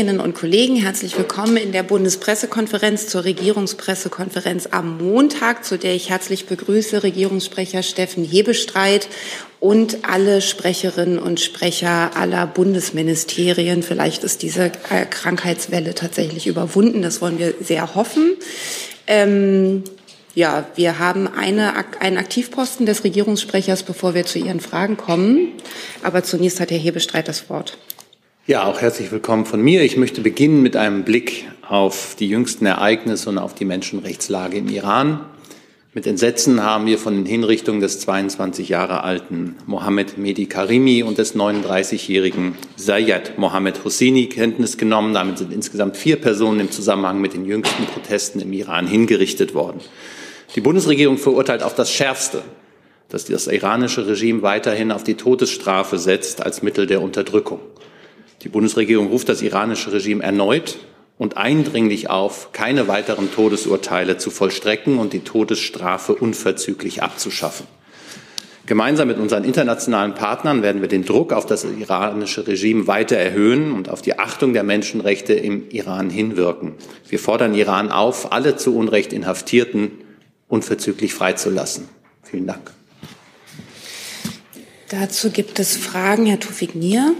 Kolleginnen und Kollegen, herzlich willkommen in der Bundespressekonferenz zur Regierungspressekonferenz am Montag, zu der ich herzlich begrüße Regierungssprecher Steffen Hebestreit und alle Sprecherinnen und Sprecher aller Bundesministerien. Vielleicht ist diese äh, Krankheitswelle tatsächlich überwunden. Das wollen wir sehr hoffen. Ähm, ja, wir haben eine, einen Aktivposten des Regierungssprechers, bevor wir zu Ihren Fragen kommen. Aber zunächst hat Herr Hebestreit das Wort. Ja, auch herzlich willkommen von mir. Ich möchte beginnen mit einem Blick auf die jüngsten Ereignisse und auf die Menschenrechtslage im Iran. Mit Entsetzen haben wir von den Hinrichtungen des 22 Jahre alten Mohammed Mehdi Karimi und des 39-jährigen Zayed Mohammed Hosseini Kenntnis genommen. Damit sind insgesamt vier Personen im Zusammenhang mit den jüngsten Protesten im Iran hingerichtet worden. Die Bundesregierung verurteilt auf das Schärfste, dass das iranische Regime weiterhin auf die Todesstrafe setzt als Mittel der Unterdrückung. Die Bundesregierung ruft das iranische Regime erneut und eindringlich auf, keine weiteren Todesurteile zu vollstrecken und die Todesstrafe unverzüglich abzuschaffen. Gemeinsam mit unseren internationalen Partnern werden wir den Druck auf das iranische Regime weiter erhöhen und auf die Achtung der Menschenrechte im Iran hinwirken. Wir fordern Iran auf, alle zu Unrecht Inhaftierten unverzüglich freizulassen. Vielen Dank. Dazu gibt es Fragen. Herr Tufik Nier.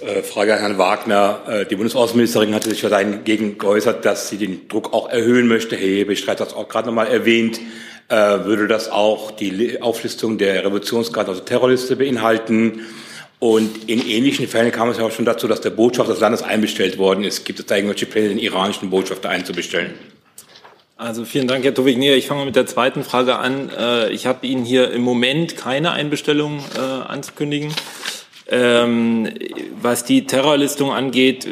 Äh, Frage an Herrn Wagner. Äh, die Bundesaußenministerin hatte sich ja dagegen geäußert, dass sie den Druck auch erhöhen möchte. Herr Hebestreit hat das auch gerade noch mal erwähnt. Äh, würde das auch die Auflistung der Revolutionsgarde, also Terrorliste, beinhalten? Und in ähnlichen Fällen kam es ja auch schon dazu, dass der Botschafter des Landes einbestellt worden ist. Gibt es da irgendwelche Pläne, den iranischen Botschafter einzubestellen? Also vielen Dank, Herr Tovignier. Ich fange mit der zweiten Frage an. Ich habe Ihnen hier im Moment keine Einbestellung anzukündigen. Ähm, was die Terrorlistung angeht,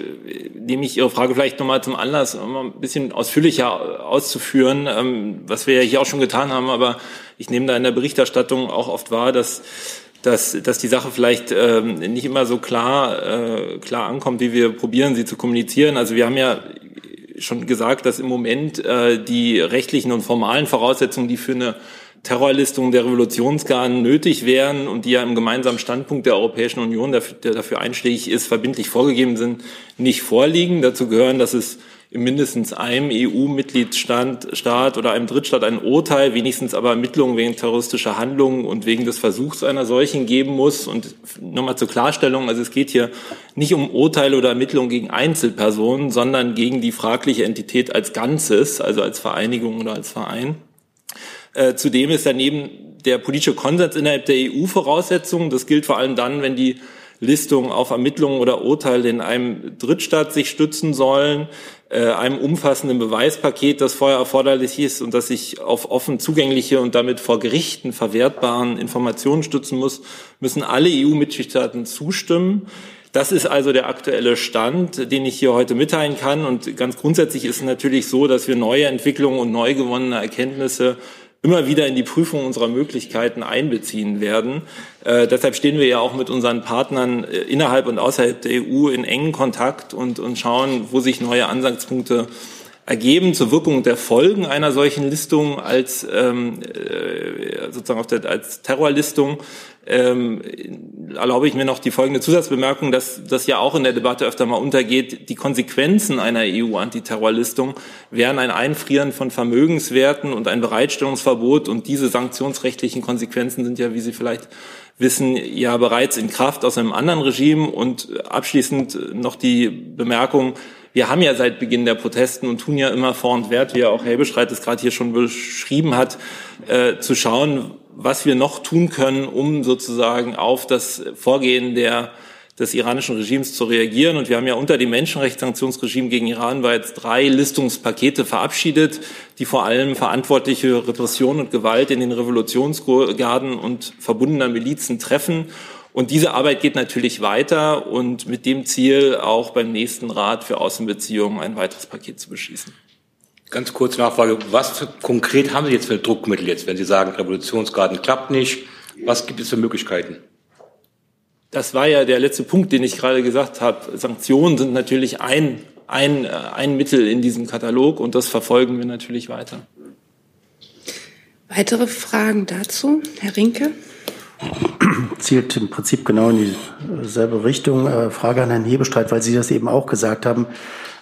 nehme ich Ihre Frage vielleicht nochmal zum Anlass, um ein bisschen ausführlicher auszuführen, ähm, was wir ja hier auch schon getan haben. Aber ich nehme da in der Berichterstattung auch oft wahr, dass dass, dass die Sache vielleicht ähm, nicht immer so klar, äh, klar ankommt, wie wir probieren, sie zu kommunizieren. Also wir haben ja schon gesagt, dass im Moment äh, die rechtlichen und formalen Voraussetzungen, die für eine Terrorlistungen der Revolutionsgarden nötig wären und die ja im gemeinsamen Standpunkt der Europäischen Union, der dafür einschlägig ist, verbindlich vorgegeben sind, nicht vorliegen. Dazu gehören, dass es in mindestens einem EU-Mitgliedsstaat oder einem Drittstaat ein Urteil, wenigstens aber Ermittlungen wegen terroristischer Handlungen und wegen des Versuchs einer solchen geben muss. Und nochmal zur Klarstellung, also es geht hier nicht um Urteile oder Ermittlungen gegen Einzelpersonen, sondern gegen die fragliche Entität als Ganzes, also als Vereinigung oder als Verein. Äh, zudem ist daneben der politische Konsens innerhalb der EU Voraussetzung. Das gilt vor allem dann, wenn die Listungen auf Ermittlungen oder Urteile in einem Drittstaat sich stützen sollen, äh, einem umfassenden Beweispaket, das vorher erforderlich ist und das sich auf offen zugängliche und damit vor Gerichten verwertbaren Informationen stützen muss, müssen alle EU-Mitgliedstaaten zustimmen. Das ist also der aktuelle Stand, den ich hier heute mitteilen kann. Und ganz grundsätzlich ist es natürlich so, dass wir neue Entwicklungen und neu gewonnene Erkenntnisse immer wieder in die Prüfung unserer Möglichkeiten einbeziehen werden. Äh, deshalb stehen wir ja auch mit unseren Partnern äh, innerhalb und außerhalb der EU in engen Kontakt und, und schauen, wo sich neue Ansatzpunkte ergeben zur Wirkung der Folgen einer solchen Listung als ähm, äh, sozusagen auf der, als Terrorlistung ähm, erlaube ich mir noch die folgende Zusatzbemerkung, dass das ja auch in der Debatte öfter mal untergeht. Die Konsequenzen einer EU-Antiterrorlistung wären ein Einfrieren von Vermögenswerten und ein Bereitstellungsverbot. Und diese sanktionsrechtlichen Konsequenzen sind ja, wie Sie vielleicht wissen, ja bereits in Kraft aus einem anderen Regime. Und abschließend noch die Bemerkung, wir haben ja seit Beginn der Protesten und tun ja immer vor und wert, wie ja auch Herr Beschreit es gerade hier schon beschrieben hat, äh, zu schauen, was wir noch tun können, um sozusagen auf das Vorgehen der des iranischen Regimes zu reagieren. Und wir haben ja unter dem Menschenrechtssanktionsregime gegen Iran bereits drei Listungspakete verabschiedet, die vor allem verantwortliche Repression und Gewalt in den Revolutionsgarden und verbundener Milizen treffen. Und diese Arbeit geht natürlich weiter und mit dem Ziel, auch beim nächsten Rat für Außenbeziehungen ein weiteres Paket zu beschließen. Ganz kurz Nachfrage. Was konkret haben Sie jetzt für Druckmittel jetzt, wenn Sie sagen, Revolutionsgarten klappt nicht? Was gibt es für Möglichkeiten? Das war ja der letzte Punkt, den ich gerade gesagt habe. Sanktionen sind natürlich ein, ein, äh, ein Mittel in diesem Katalog und das verfolgen wir natürlich weiter. Weitere Fragen dazu? Herr Rinke? Zielt im Prinzip genau in dieselbe Richtung. Äh, Frage an Herrn Hebestreit, weil Sie das eben auch gesagt haben.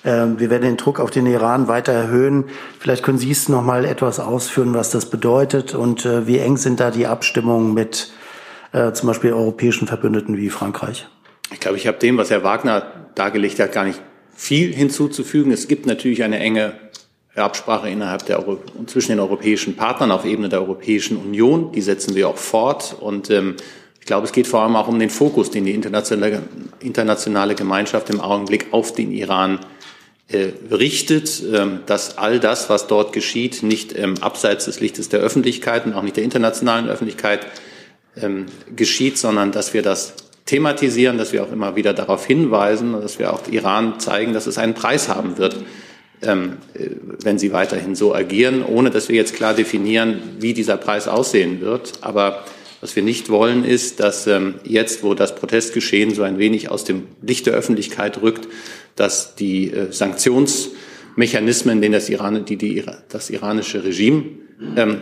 Ähm, wir werden den Druck auf den Iran weiter erhöhen. Vielleicht können Sie es noch mal etwas ausführen, was das bedeutet und äh, wie eng sind da die Abstimmungen mit äh, zum Beispiel europäischen Verbündeten wie Frankreich? Ich glaube, ich habe dem, was Herr Wagner dargelegt hat, gar nicht viel hinzuzufügen. Es gibt natürlich eine enge Absprache innerhalb der Euro und zwischen den europäischen Partnern auf Ebene der Europäischen Union. Die setzen wir auch fort. Und ähm, ich glaube, es geht vor allem auch um den Fokus, den die internationale, internationale Gemeinschaft im Augenblick auf den Iran äh, richtet, ähm, dass all das, was dort geschieht, nicht ähm, abseits des Lichtes der Öffentlichkeit und auch nicht der internationalen Öffentlichkeit ähm, geschieht, sondern dass wir das thematisieren, dass wir auch immer wieder darauf hinweisen dass wir auch Iran zeigen, dass es einen Preis haben wird, wenn sie weiterhin so agieren, ohne dass wir jetzt klar definieren, wie dieser Preis aussehen wird. Aber was wir nicht wollen, ist, dass ähm, jetzt, wo das Protestgeschehen so ein wenig aus dem Licht der Öffentlichkeit rückt, dass die äh, Sanktionsmechanismen, den das, Iran, die, die, das iranische Regime ähm,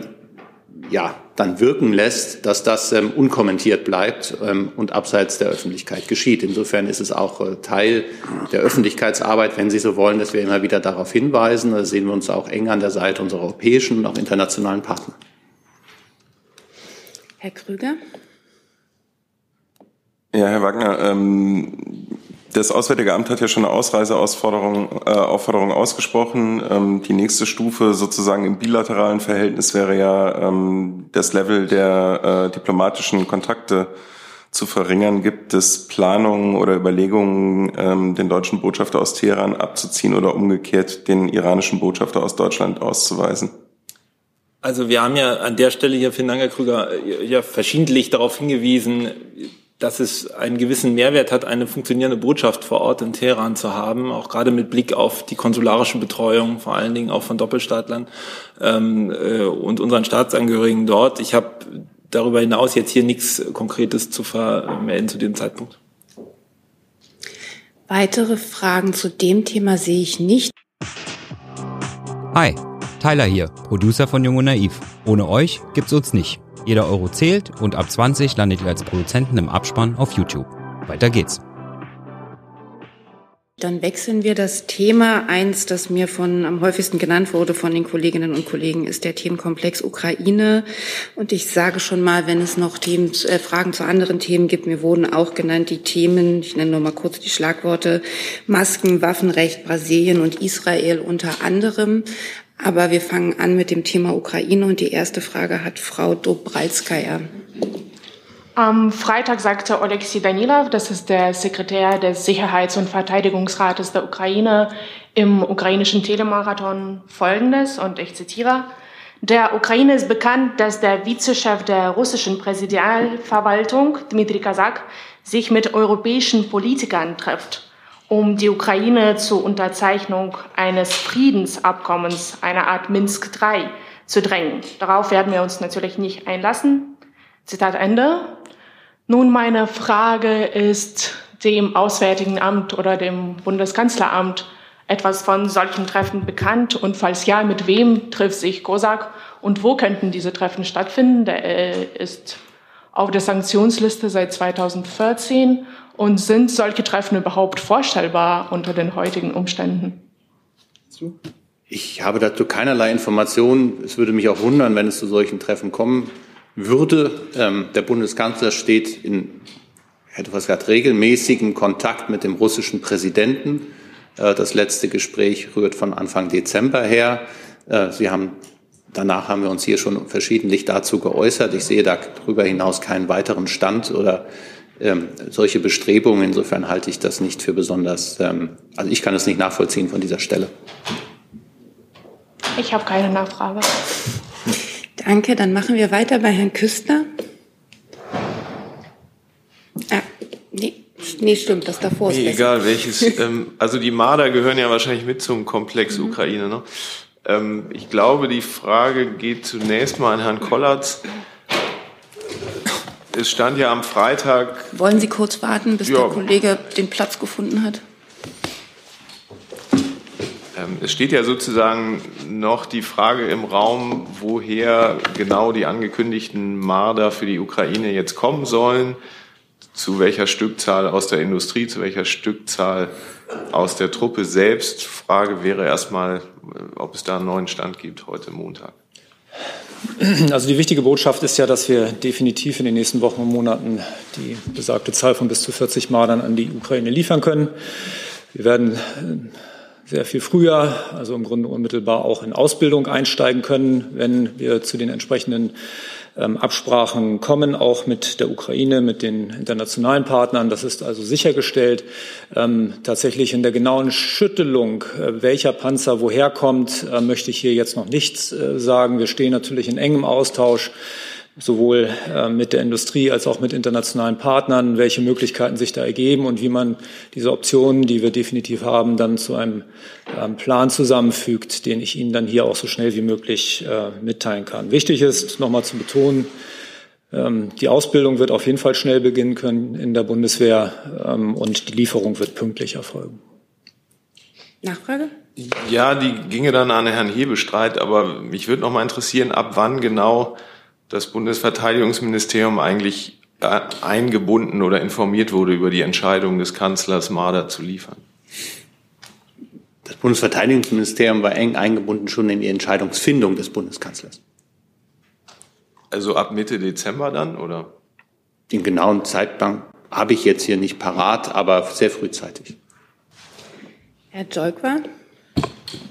ja, dann wirken lässt, dass das ähm, unkommentiert bleibt ähm, und abseits der Öffentlichkeit geschieht. Insofern ist es auch äh, Teil der Öffentlichkeitsarbeit, wenn Sie so wollen, dass wir immer wieder darauf hinweisen. Da sehen wir uns auch eng an der Seite unserer europäischen und auch internationalen Partner. Herr Krüger. Ja, Herr Wagner, ähm, das Auswärtige Amt hat ja schon eine Ausreiseaufforderung äh, Aufforderung ausgesprochen. Ähm, die nächste Stufe sozusagen im bilateralen Verhältnis wäre ja ähm, das Level der äh, diplomatischen Kontakte zu verringern. Gibt es Planungen oder Überlegungen, ähm, den deutschen Botschafter aus Teheran abzuziehen oder umgekehrt den iranischen Botschafter aus Deutschland auszuweisen? Also wir haben ja an der Stelle hier, vielen Dank, Herr Krüger, ja verschiedentlich darauf hingewiesen, dass es einen gewissen Mehrwert hat, eine funktionierende Botschaft vor Ort in Teheran zu haben, auch gerade mit Blick auf die konsularische Betreuung, vor allen Dingen auch von Doppelstaatlern ähm, äh, und unseren Staatsangehörigen dort. Ich habe darüber hinaus jetzt hier nichts Konkretes zu vermelden zu dem Zeitpunkt. Weitere Fragen zu dem Thema sehe ich nicht. Hi, Tyler hier, Producer von Jung und Naiv. Ohne euch gibt's uns nicht. Jeder Euro zählt und ab 20 landet ihr als Produzenten im Abspann auf YouTube. Weiter geht's. Dann wechseln wir das Thema. Eins, das mir von am häufigsten genannt wurde von den Kolleginnen und Kollegen, ist der Themenkomplex Ukraine. Und ich sage schon mal, wenn es noch Themen, äh, Fragen zu anderen Themen gibt, mir wurden auch genannt die Themen, ich nenne nur mal kurz die Schlagworte, Masken, Waffenrecht, Brasilien und Israel unter anderem. Aber wir fangen an mit dem Thema Ukraine und die erste Frage hat Frau Dobralskaya. Am Freitag sagte Oleksiy Danilov, das ist der Sekretär des Sicherheits- und Verteidigungsrates der Ukraine, im ukrainischen Telemarathon Folgendes, und ich zitiere, der Ukraine ist bekannt, dass der Vizechef der russischen Präsidialverwaltung, Dmitri Kazak, sich mit europäischen Politikern trifft um die Ukraine zur Unterzeichnung eines Friedensabkommens, einer Art Minsk III, zu drängen. Darauf werden wir uns natürlich nicht einlassen. Zitat Ende. Nun, meine Frage ist dem Auswärtigen Amt oder dem Bundeskanzleramt etwas von solchen Treffen bekannt? Und falls ja, mit wem trifft sich COSAC? Und wo könnten diese Treffen stattfinden? Der äh, ist auf der Sanktionsliste seit 2014 und sind solche Treffen überhaupt vorstellbar unter den heutigen Umständen? Ich habe dazu keinerlei Informationen. Es würde mich auch wundern, wenn es zu solchen Treffen kommen würde. Ähm, der Bundeskanzler steht in etwas gesagt, regelmäßigen Kontakt mit dem russischen Präsidenten. Äh, das letzte Gespräch rührt von Anfang Dezember her. Äh, Sie haben Danach haben wir uns hier schon verschiedentlich dazu geäußert. Ich sehe darüber hinaus keinen weiteren Stand oder ähm, solche Bestrebungen. Insofern halte ich das nicht für besonders, ähm, also ich kann es nicht nachvollziehen von dieser Stelle. Ich habe keine Nachfrage. Danke, dann machen wir weiter bei Herrn Küster. Ah, nee. Nee, stimmt, das davor ist nee, Egal welches. ähm, also die Marder gehören ja wahrscheinlich mit zum Komplex mhm. Ukraine. Ne? Ähm, ich glaube, die Frage geht zunächst mal an Herrn Kollatz es stand ja am Freitag. Wollen Sie kurz warten, bis ja. der Kollege den Platz gefunden hat? Ähm, es steht ja sozusagen noch die Frage im Raum, woher genau die angekündigten Marder für die Ukraine jetzt kommen sollen, zu welcher Stückzahl aus der Industrie, zu welcher Stückzahl aus der Truppe selbst. Frage wäre erstmal, ob es da einen neuen Stand gibt heute Montag. Also die wichtige Botschaft ist ja, dass wir definitiv in den nächsten Wochen und Monaten die besagte Zahl von bis zu 40 Mardern an die Ukraine liefern können. Wir werden sehr viel früher, also im Grunde unmittelbar auch in Ausbildung einsteigen können, wenn wir zu den entsprechenden Absprachen kommen, auch mit der Ukraine, mit den internationalen Partnern. Das ist also sichergestellt. Ähm, tatsächlich in der genauen Schüttelung, äh, welcher Panzer woher kommt, äh, möchte ich hier jetzt noch nichts äh, sagen. Wir stehen natürlich in engem Austausch sowohl äh, mit der Industrie als auch mit internationalen Partnern, welche Möglichkeiten sich da ergeben und wie man diese Optionen, die wir definitiv haben, dann zu einem ähm, Plan zusammenfügt, den ich Ihnen dann hier auch so schnell wie möglich äh, mitteilen kann. Wichtig ist, nochmal zu betonen, ähm, die Ausbildung wird auf jeden Fall schnell beginnen können in der Bundeswehr ähm, und die Lieferung wird pünktlich erfolgen. Nachfrage? Ja, die ginge dann an Herrn Hebestreit, aber mich würde noch mal interessieren, ab wann genau das Bundesverteidigungsministerium eigentlich äh, eingebunden oder informiert wurde über die Entscheidung des Kanzlers Marder zu liefern? Das Bundesverteidigungsministerium war eng eingebunden schon in die Entscheidungsfindung des Bundeskanzlers. Also ab Mitte Dezember dann, oder? Den genauen Zeitplan habe ich jetzt hier nicht parat, aber sehr frühzeitig. Herr Jolkwa?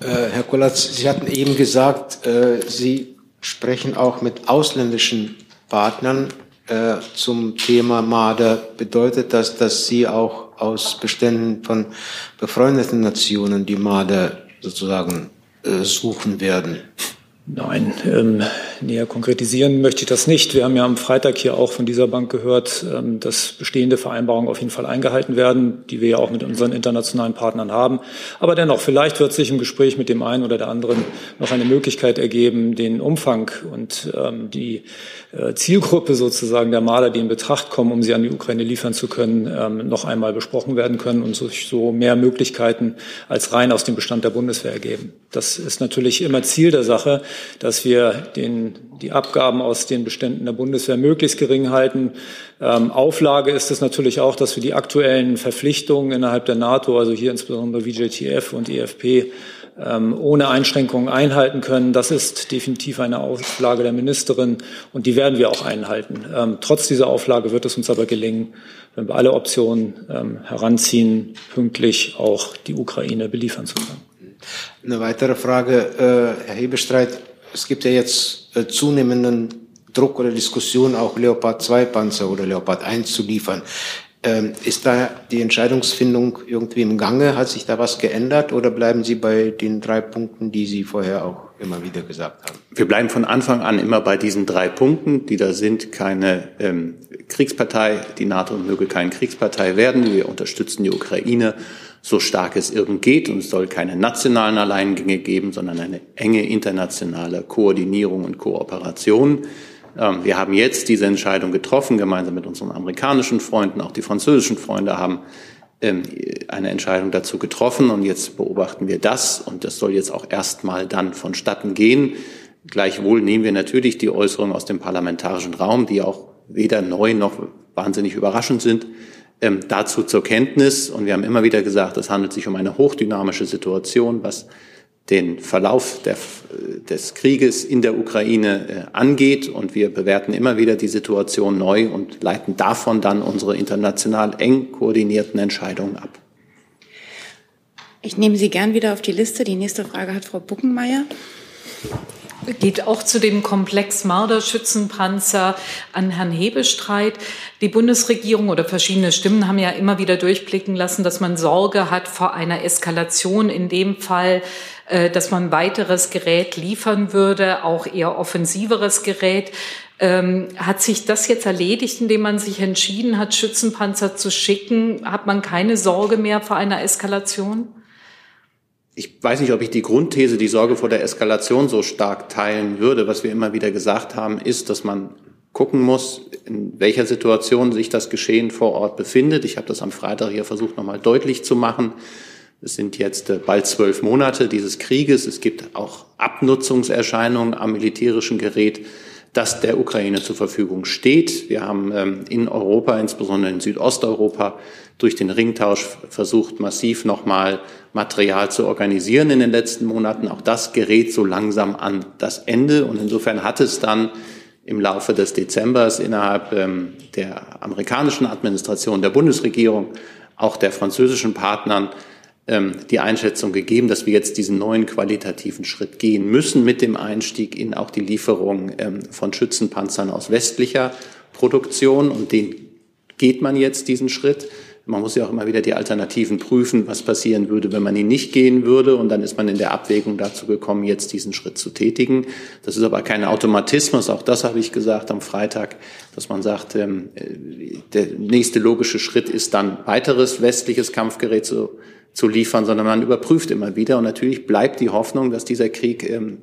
Äh, Herr Kollatz, Sie hatten eben gesagt, äh, Sie sprechen auch mit ausländischen Partnern äh, zum Thema Marder. Bedeutet das, dass Sie auch aus Beständen von befreundeten Nationen die Marder sozusagen äh, suchen werden? Nein, ähm, näher konkretisieren möchte ich das nicht. Wir haben ja am Freitag hier auch von dieser Bank gehört, ähm, dass bestehende Vereinbarungen auf jeden Fall eingehalten werden, die wir ja auch mit unseren internationalen Partnern haben. Aber dennoch, vielleicht wird sich im Gespräch mit dem einen oder der anderen noch eine Möglichkeit ergeben, den Umfang und ähm, die äh, Zielgruppe sozusagen der Maler, die in Betracht kommen, um sie an die Ukraine liefern zu können, ähm, noch einmal besprochen werden können und sich so mehr Möglichkeiten als rein aus dem Bestand der Bundeswehr ergeben. Das ist natürlich immer Ziel der Sache dass wir den, die Abgaben aus den Beständen der Bundeswehr möglichst gering halten. Ähm, Auflage ist es natürlich auch, dass wir die aktuellen Verpflichtungen innerhalb der NATO, also hier insbesondere VJTF und EFP, ähm, ohne Einschränkungen einhalten können. Das ist definitiv eine Auflage der Ministerin und die werden wir auch einhalten. Ähm, trotz dieser Auflage wird es uns aber gelingen, wenn wir alle Optionen ähm, heranziehen, pünktlich auch die Ukraine beliefern zu können. Eine weitere Frage, äh, Herr Hebestreit. Es gibt ja jetzt äh, zunehmenden Druck oder Diskussion, auch Leopard 2 Panzer oder Leopard 1 zu liefern. Ähm, ist da die Entscheidungsfindung irgendwie im Gange? Hat sich da was geändert oder bleiben Sie bei den drei Punkten, die Sie vorher auch immer wieder gesagt haben? Wir bleiben von Anfang an immer bei diesen drei Punkten, die da sind. Keine ähm, Kriegspartei, die NATO möge keine Kriegspartei werden. Wir unterstützen die Ukraine so stark es irgend geht. Und es soll keine nationalen Alleingänge geben, sondern eine enge internationale Koordinierung und Kooperation. Ähm, wir haben jetzt diese Entscheidung getroffen, gemeinsam mit unseren amerikanischen Freunden. Auch die französischen Freunde haben ähm, eine Entscheidung dazu getroffen. Und jetzt beobachten wir das. Und das soll jetzt auch erstmal dann vonstatten gehen. Gleichwohl nehmen wir natürlich die Äußerungen aus dem parlamentarischen Raum, die auch weder neu noch wahnsinnig überraschend sind, ähm, dazu zur Kenntnis. Und wir haben immer wieder gesagt, es handelt sich um eine hochdynamische Situation, was den Verlauf der, des Krieges in der Ukraine äh, angeht. Und wir bewerten immer wieder die Situation neu und leiten davon dann unsere international eng koordinierten Entscheidungen ab. Ich nehme Sie gern wieder auf die Liste. Die nächste Frage hat Frau Buckenmeier geht auch zu dem Komplex Marder-Schützenpanzer an Herrn Hebestreit. Die Bundesregierung oder verschiedene Stimmen haben ja immer wieder durchblicken lassen, dass man Sorge hat vor einer Eskalation. In dem Fall, äh, dass man weiteres Gerät liefern würde, auch eher offensiveres Gerät. Ähm, hat sich das jetzt erledigt, indem man sich entschieden hat, Schützenpanzer zu schicken? Hat man keine Sorge mehr vor einer Eskalation? Ich weiß nicht, ob ich die Grundthese, die Sorge vor der Eskalation so stark teilen würde. Was wir immer wieder gesagt haben, ist, dass man gucken muss, in welcher Situation sich das Geschehen vor Ort befindet. Ich habe das am Freitag hier versucht, nochmal deutlich zu machen. Es sind jetzt äh, bald zwölf Monate dieses Krieges. Es gibt auch Abnutzungserscheinungen am militärischen Gerät, das der Ukraine zur Verfügung steht. Wir haben ähm, in Europa, insbesondere in Südosteuropa, durch den Ringtausch versucht, massiv nochmal Material zu organisieren in den letzten Monaten. Auch das gerät so langsam an das Ende. Und insofern hat es dann im Laufe des Dezembers innerhalb ähm, der amerikanischen Administration, der Bundesregierung, auch der französischen Partnern ähm, die Einschätzung gegeben, dass wir jetzt diesen neuen qualitativen Schritt gehen müssen mit dem Einstieg in auch die Lieferung ähm, von Schützenpanzern aus westlicher Produktion. Und den geht man jetzt diesen Schritt. Man muss ja auch immer wieder die Alternativen prüfen, was passieren würde, wenn man ihn nicht gehen würde. Und dann ist man in der Abwägung dazu gekommen, jetzt diesen Schritt zu tätigen. Das ist aber kein Automatismus. Auch das habe ich gesagt am Freitag, dass man sagt, ähm, äh, der nächste logische Schritt ist dann weiteres westliches Kampfgerät zu, zu liefern, sondern man überprüft immer wieder. Und natürlich bleibt die Hoffnung, dass dieser Krieg ähm,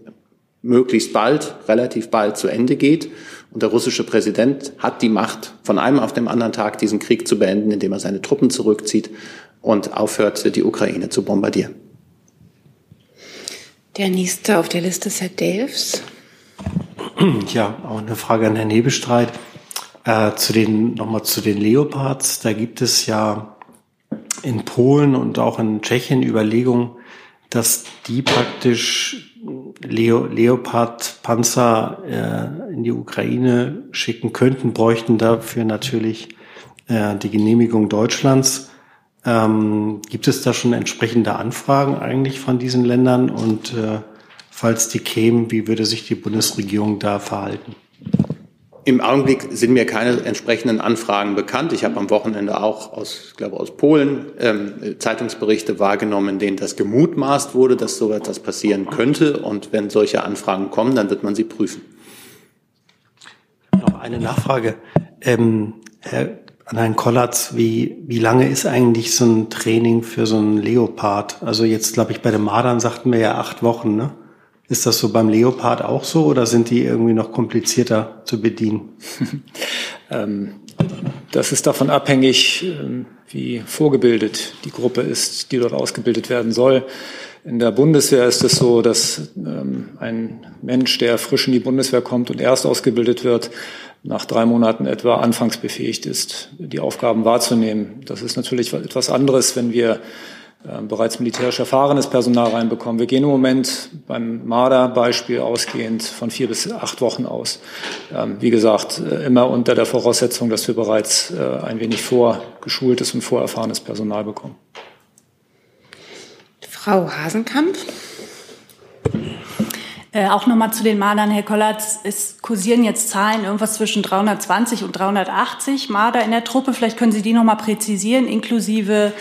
möglichst bald, relativ bald zu Ende geht und der russische Präsident hat die Macht, von einem auf den anderen Tag diesen Krieg zu beenden, indem er seine Truppen zurückzieht und aufhört, die Ukraine zu bombardieren. Der nächste auf der Liste ist Herr Delfs. Ja, auch eine Frage an Herrn Hebestreit. Äh, zu den, nochmal zu den Leopards. Da gibt es ja in Polen und auch in Tschechien Überlegungen, dass die praktisch Leo, Leopard-Panzer äh, in die Ukraine schicken könnten, bräuchten dafür natürlich äh, die Genehmigung Deutschlands. Ähm, gibt es da schon entsprechende Anfragen eigentlich von diesen Ländern? Und äh, falls die kämen, wie würde sich die Bundesregierung da verhalten? Im Augenblick sind mir keine entsprechenden Anfragen bekannt. Ich habe am Wochenende auch aus, glaube, aus Polen ähm, Zeitungsberichte wahrgenommen, in denen das gemutmaßt wurde, dass so etwas passieren könnte. Und wenn solche Anfragen kommen, dann wird man sie prüfen. Noch eine Nachfrage. Ähm, Herr, an Herrn Kollatz, wie, wie lange ist eigentlich so ein Training für so einen Leopard? Also jetzt, glaube ich, bei den Mardern sagten wir ja acht Wochen, ne? Ist das so beim Leopard auch so oder sind die irgendwie noch komplizierter zu bedienen? Ähm, das ist davon abhängig, ähm, wie vorgebildet die Gruppe ist, die dort ausgebildet werden soll. In der Bundeswehr ist es so, dass ähm, ein Mensch, der frisch in die Bundeswehr kommt und erst ausgebildet wird, nach drei Monaten etwa anfangs befähigt ist, die Aufgaben wahrzunehmen. Das ist natürlich etwas anderes, wenn wir bereits militärisch erfahrenes Personal reinbekommen. Wir gehen im Moment beim Marder-Beispiel ausgehend von vier bis acht Wochen aus. Ähm, wie gesagt, äh, immer unter der Voraussetzung, dass wir bereits äh, ein wenig vorgeschultes und vorerfahrenes Personal bekommen. Frau Hasenkamp. Äh, auch nochmal zu den Mardern, Herr Kollatz, es kursieren jetzt Zahlen irgendwas zwischen 320 und 380 Marder in der Truppe. Vielleicht können Sie die nochmal präzisieren, inklusive äh,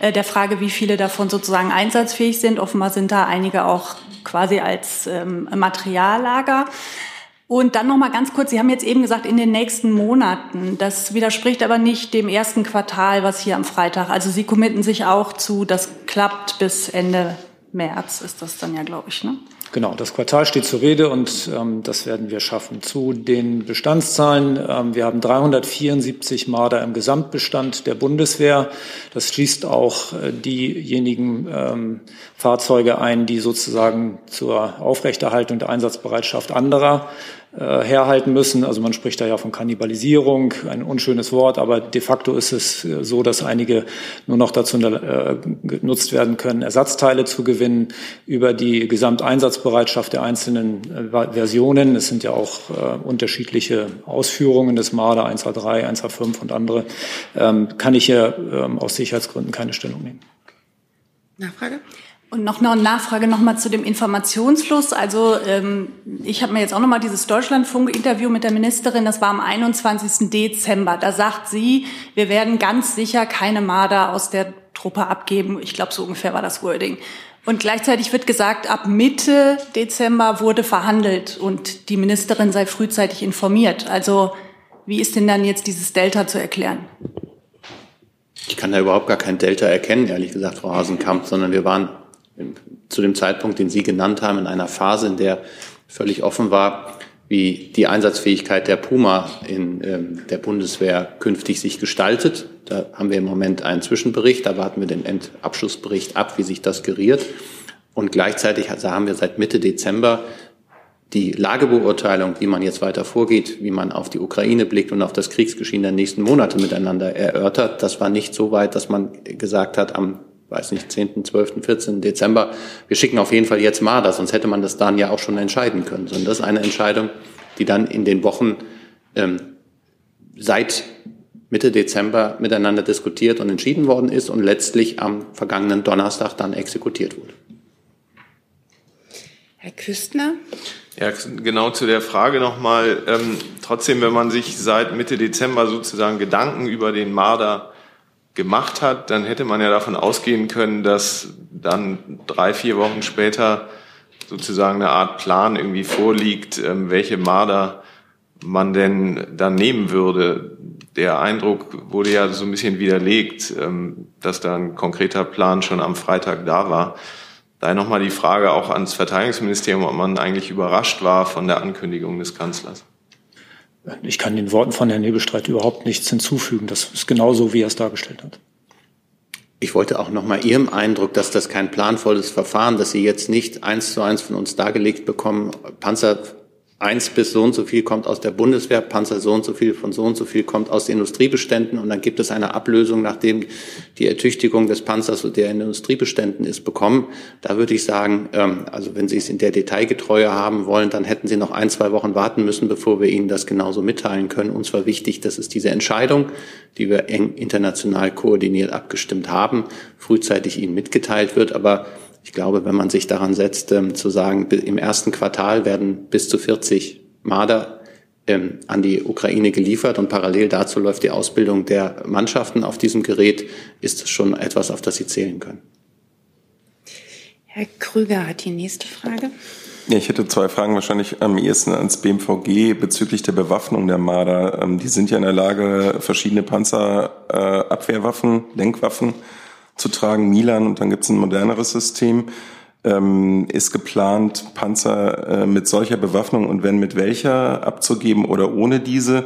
der Frage, wie viele davon sozusagen einsatzfähig sind. Offenbar sind da einige auch quasi als ähm, Materiallager. Und dann noch mal ganz kurz, Sie haben jetzt eben gesagt, in den nächsten Monaten. Das widerspricht aber nicht dem ersten Quartal, was hier am Freitag. Also Sie committen sich auch zu, das klappt bis Ende März, ist das dann ja, glaube ich, ne? Genau, das Quartal steht zur Rede und ähm, das werden wir schaffen. Zu den Bestandszahlen. Ähm, wir haben 374 Marder im Gesamtbestand der Bundeswehr. Das schließt auch äh, diejenigen ähm, Fahrzeuge ein, die sozusagen zur Aufrechterhaltung der Einsatzbereitschaft anderer herhalten müssen. Also man spricht da ja von Kannibalisierung, ein unschönes Wort, aber de facto ist es äh, so, dass einige nur noch dazu äh, genutzt werden können, Ersatzteile zu gewinnen über die Gesamteinsatzbereitschaft der einzelnen äh, Versionen. Es sind ja auch äh, unterschiedliche Ausführungen des Marder 1A3, 1A5 und andere. Ähm, kann ich hier ähm, aus Sicherheitsgründen keine Stellung nehmen. Nachfrage? Und noch eine Nachfrage noch mal zu dem Informationsfluss. Also ähm, ich habe mir jetzt auch noch mal dieses Deutschlandfunk-Interview mit der Ministerin. Das war am 21. Dezember. Da sagt sie, wir werden ganz sicher keine Marder aus der Truppe abgeben. Ich glaube, so ungefähr war das Wording. Und gleichzeitig wird gesagt, ab Mitte Dezember wurde verhandelt und die Ministerin sei frühzeitig informiert. Also wie ist denn dann jetzt dieses Delta zu erklären? Ich kann da überhaupt gar kein Delta erkennen, ehrlich gesagt, Frau Hasenkamp, sondern wir waren zu dem Zeitpunkt, den Sie genannt haben, in einer Phase, in der völlig offen war, wie die Einsatzfähigkeit der Puma in ähm, der Bundeswehr künftig sich gestaltet. Da haben wir im Moment einen Zwischenbericht, da warten wir den Endabschlussbericht ab, wie sich das geriert. Und gleichzeitig haben wir seit Mitte Dezember die Lagebeurteilung, wie man jetzt weiter vorgeht, wie man auf die Ukraine blickt und auf das Kriegsgeschehen der nächsten Monate miteinander erörtert. Das war nicht so weit, dass man gesagt hat, am weiß nicht, 10., 12., 14. Dezember, wir schicken auf jeden Fall jetzt Marder, sonst hätte man das dann ja auch schon entscheiden können. Sondern das ist eine Entscheidung, die dann in den Wochen ähm, seit Mitte Dezember miteinander diskutiert und entschieden worden ist und letztlich am vergangenen Donnerstag dann exekutiert wurde. Herr Küstner? Ja, genau zu der Frage nochmal. Ähm, trotzdem, wenn man sich seit Mitte Dezember sozusagen Gedanken über den Marder gemacht hat, dann hätte man ja davon ausgehen können, dass dann drei, vier Wochen später sozusagen eine Art Plan irgendwie vorliegt, ähm, welche Marder man denn dann nehmen würde. Der Eindruck wurde ja so ein bisschen widerlegt, ähm, dass da ein konkreter Plan schon am Freitag da war. Daher nochmal die Frage auch ans Verteidigungsministerium, ob man eigentlich überrascht war von der Ankündigung des Kanzlers. Ich kann den Worten von Herrn Nebelstreit überhaupt nichts hinzufügen. Das ist genauso, wie er es dargestellt hat. Ich wollte auch noch mal Ihrem Eindruck, dass das kein planvolles Verfahren, dass Sie jetzt nicht eins zu eins von uns dargelegt bekommen, Panzer eins bis so und so viel kommt aus der Bundeswehr, Panzer so und so viel von so und so viel kommt aus den Industriebeständen und dann gibt es eine Ablösung, nachdem die Ertüchtigung des Panzers, der in Industriebeständen ist, bekommen. Da würde ich sagen, ähm, also wenn Sie es in der Detailgetreue haben wollen, dann hätten Sie noch ein, zwei Wochen warten müssen, bevor wir Ihnen das genauso mitteilen können. Uns war wichtig, dass es diese Entscheidung, die wir eng international koordiniert abgestimmt haben, frühzeitig Ihnen mitgeteilt wird. Aber ich glaube, wenn man sich daran setzt, ähm, zu sagen, im ersten Quartal werden bis zu 40 Marder ähm, an die Ukraine geliefert und parallel dazu läuft die Ausbildung der Mannschaften auf diesem Gerät, ist es schon etwas, auf das Sie zählen können. Herr Krüger hat die nächste Frage. Ja, ich hätte zwei Fragen wahrscheinlich am ehesten ans BMVG bezüglich der Bewaffnung der Marder. Ähm, die sind ja in der Lage, verschiedene Panzerabwehrwaffen, Lenkwaffen zu tragen, Milan, und dann gibt es ein moderneres System. Ähm, ist geplant, Panzer äh, mit solcher Bewaffnung und wenn mit welcher abzugeben oder ohne diese?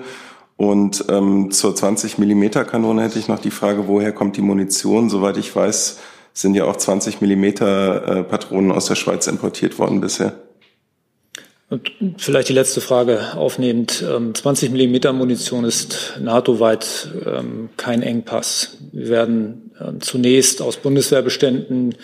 Und ähm, zur 20 Millimeter Kanone hätte ich noch die Frage, woher kommt die Munition? Soweit ich weiß, sind ja auch 20 Millimeter äh, Patronen aus der Schweiz importiert worden bisher. Und vielleicht die letzte Frage aufnehmend. 20 ähm, Millimeter Munition ist NATO-weit ähm, kein Engpass. Wir werden zunächst aus Bundeswehrbeständen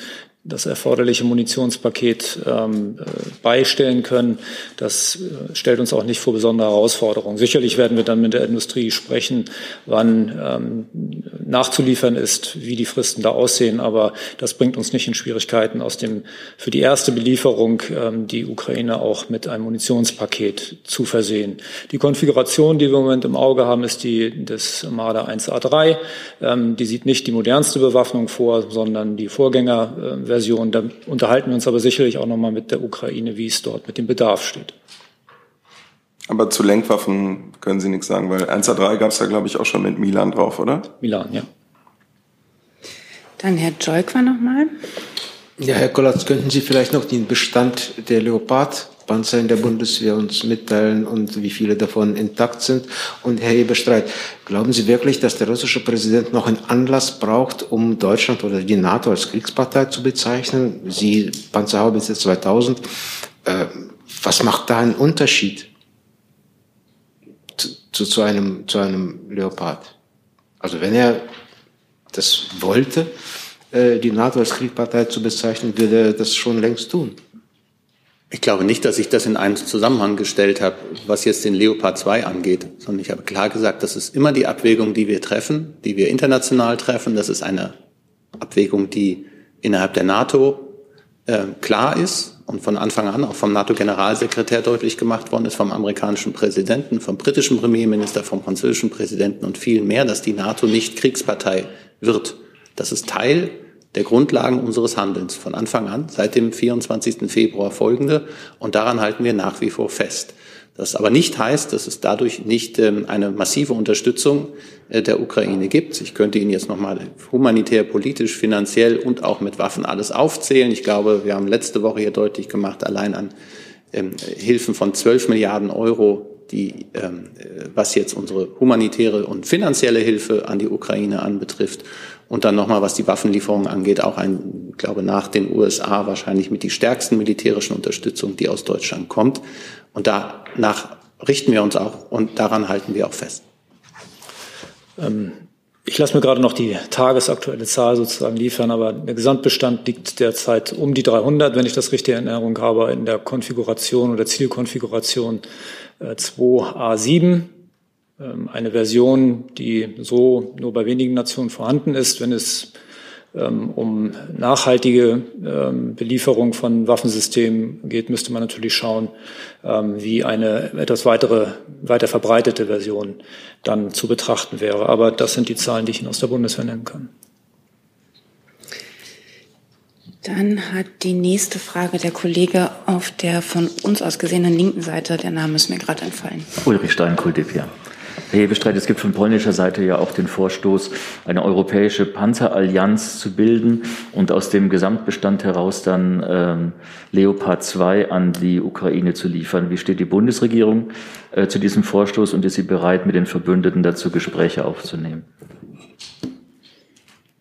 das erforderliche Munitionspaket ähm, äh, beistellen können. Das äh, stellt uns auch nicht vor besondere Herausforderungen. Sicherlich werden wir dann mit der Industrie sprechen, wann ähm, nachzuliefern ist, wie die Fristen da aussehen. Aber das bringt uns nicht in Schwierigkeiten, aus dem für die erste Belieferung ähm, die Ukraine auch mit einem Munitionspaket zu versehen. Die Konfiguration, die wir im Moment im Auge haben, ist die des Marder 1A3. Ähm, die sieht nicht die modernste Bewaffnung vor, sondern die Vorgängerversion Version. Da unterhalten wir uns aber sicherlich auch nochmal mit der Ukraine, wie es dort mit dem Bedarf steht. Aber zu Lenkwaffen können Sie nichts sagen, weil 1A3 gab es ja, glaube ich, auch schon mit Milan drauf, oder? Milan, ja. Dann Herr Joikwa nochmal. Ja, Herr Kollatz, könnten Sie vielleicht noch den Bestand der Leopard Panzer in der Bundeswehr uns mitteilen und wie viele davon intakt sind. Und Herr Eberstreit, glauben Sie wirklich, dass der russische Präsident noch einen Anlass braucht, um Deutschland oder die NATO als Kriegspartei zu bezeichnen? Sie, Panzerhaubitze 2000, äh, was macht da einen Unterschied zu, zu, zu, einem, zu einem Leopard? Also wenn er das wollte, äh, die NATO als Kriegspartei zu bezeichnen, würde er das schon längst tun. Ich glaube nicht, dass ich das in einen Zusammenhang gestellt habe, was jetzt den Leopard 2 angeht, sondern ich habe klar gesagt, das ist immer die Abwägung, die wir treffen, die wir international treffen. Das ist eine Abwägung, die innerhalb der NATO äh, klar ist und von Anfang an auch vom NATO-Generalsekretär deutlich gemacht worden ist, vom amerikanischen Präsidenten, vom britischen Premierminister, vom französischen Präsidenten und viel mehr, dass die NATO nicht Kriegspartei wird. Das ist Teil der Grundlagen unseres Handelns von Anfang an, seit dem 24. Februar folgende. Und daran halten wir nach wie vor fest. Das aber nicht heißt, dass es dadurch nicht ähm, eine massive Unterstützung äh, der Ukraine gibt. Ich könnte Ihnen jetzt nochmal humanitär, politisch, finanziell und auch mit Waffen alles aufzählen. Ich glaube, wir haben letzte Woche hier deutlich gemacht, allein an ähm, Hilfen von 12 Milliarden Euro, die, ähm, was jetzt unsere humanitäre und finanzielle Hilfe an die Ukraine anbetrifft. Und dann nochmal, was die Waffenlieferungen angeht, auch ein, glaube, nach den USA wahrscheinlich mit die stärksten militärischen Unterstützung, die aus Deutschland kommt. Und danach richten wir uns auch und daran halten wir auch fest. Ähm, ich lasse mir gerade noch die tagesaktuelle Zahl sozusagen liefern, aber der Gesamtbestand liegt derzeit um die 300, wenn ich das richtig in Erinnerung habe, in der Konfiguration oder Zielkonfiguration 2a7. Äh, eine Version, die so nur bei wenigen Nationen vorhanden ist, wenn es ähm, um nachhaltige ähm, Belieferung von Waffensystemen geht, müsste man natürlich schauen, ähm, wie eine etwas weitere, weiter verbreitete Version dann zu betrachten wäre. Aber das sind die Zahlen, die ich Ihnen aus der Bundeswehr nennen kann. Dann hat die nächste Frage der Kollege auf der von uns aus gesehenen linken Seite, der Name ist mir gerade entfallen. Ulrich Steinkohl, DPA. Herr Hebestreit, es gibt von polnischer Seite ja auch den Vorstoß, eine europäische Panzerallianz zu bilden und aus dem Gesamtbestand heraus dann ähm, Leopard 2 an die Ukraine zu liefern. Wie steht die Bundesregierung äh, zu diesem Vorstoß und ist sie bereit, mit den Verbündeten dazu Gespräche aufzunehmen?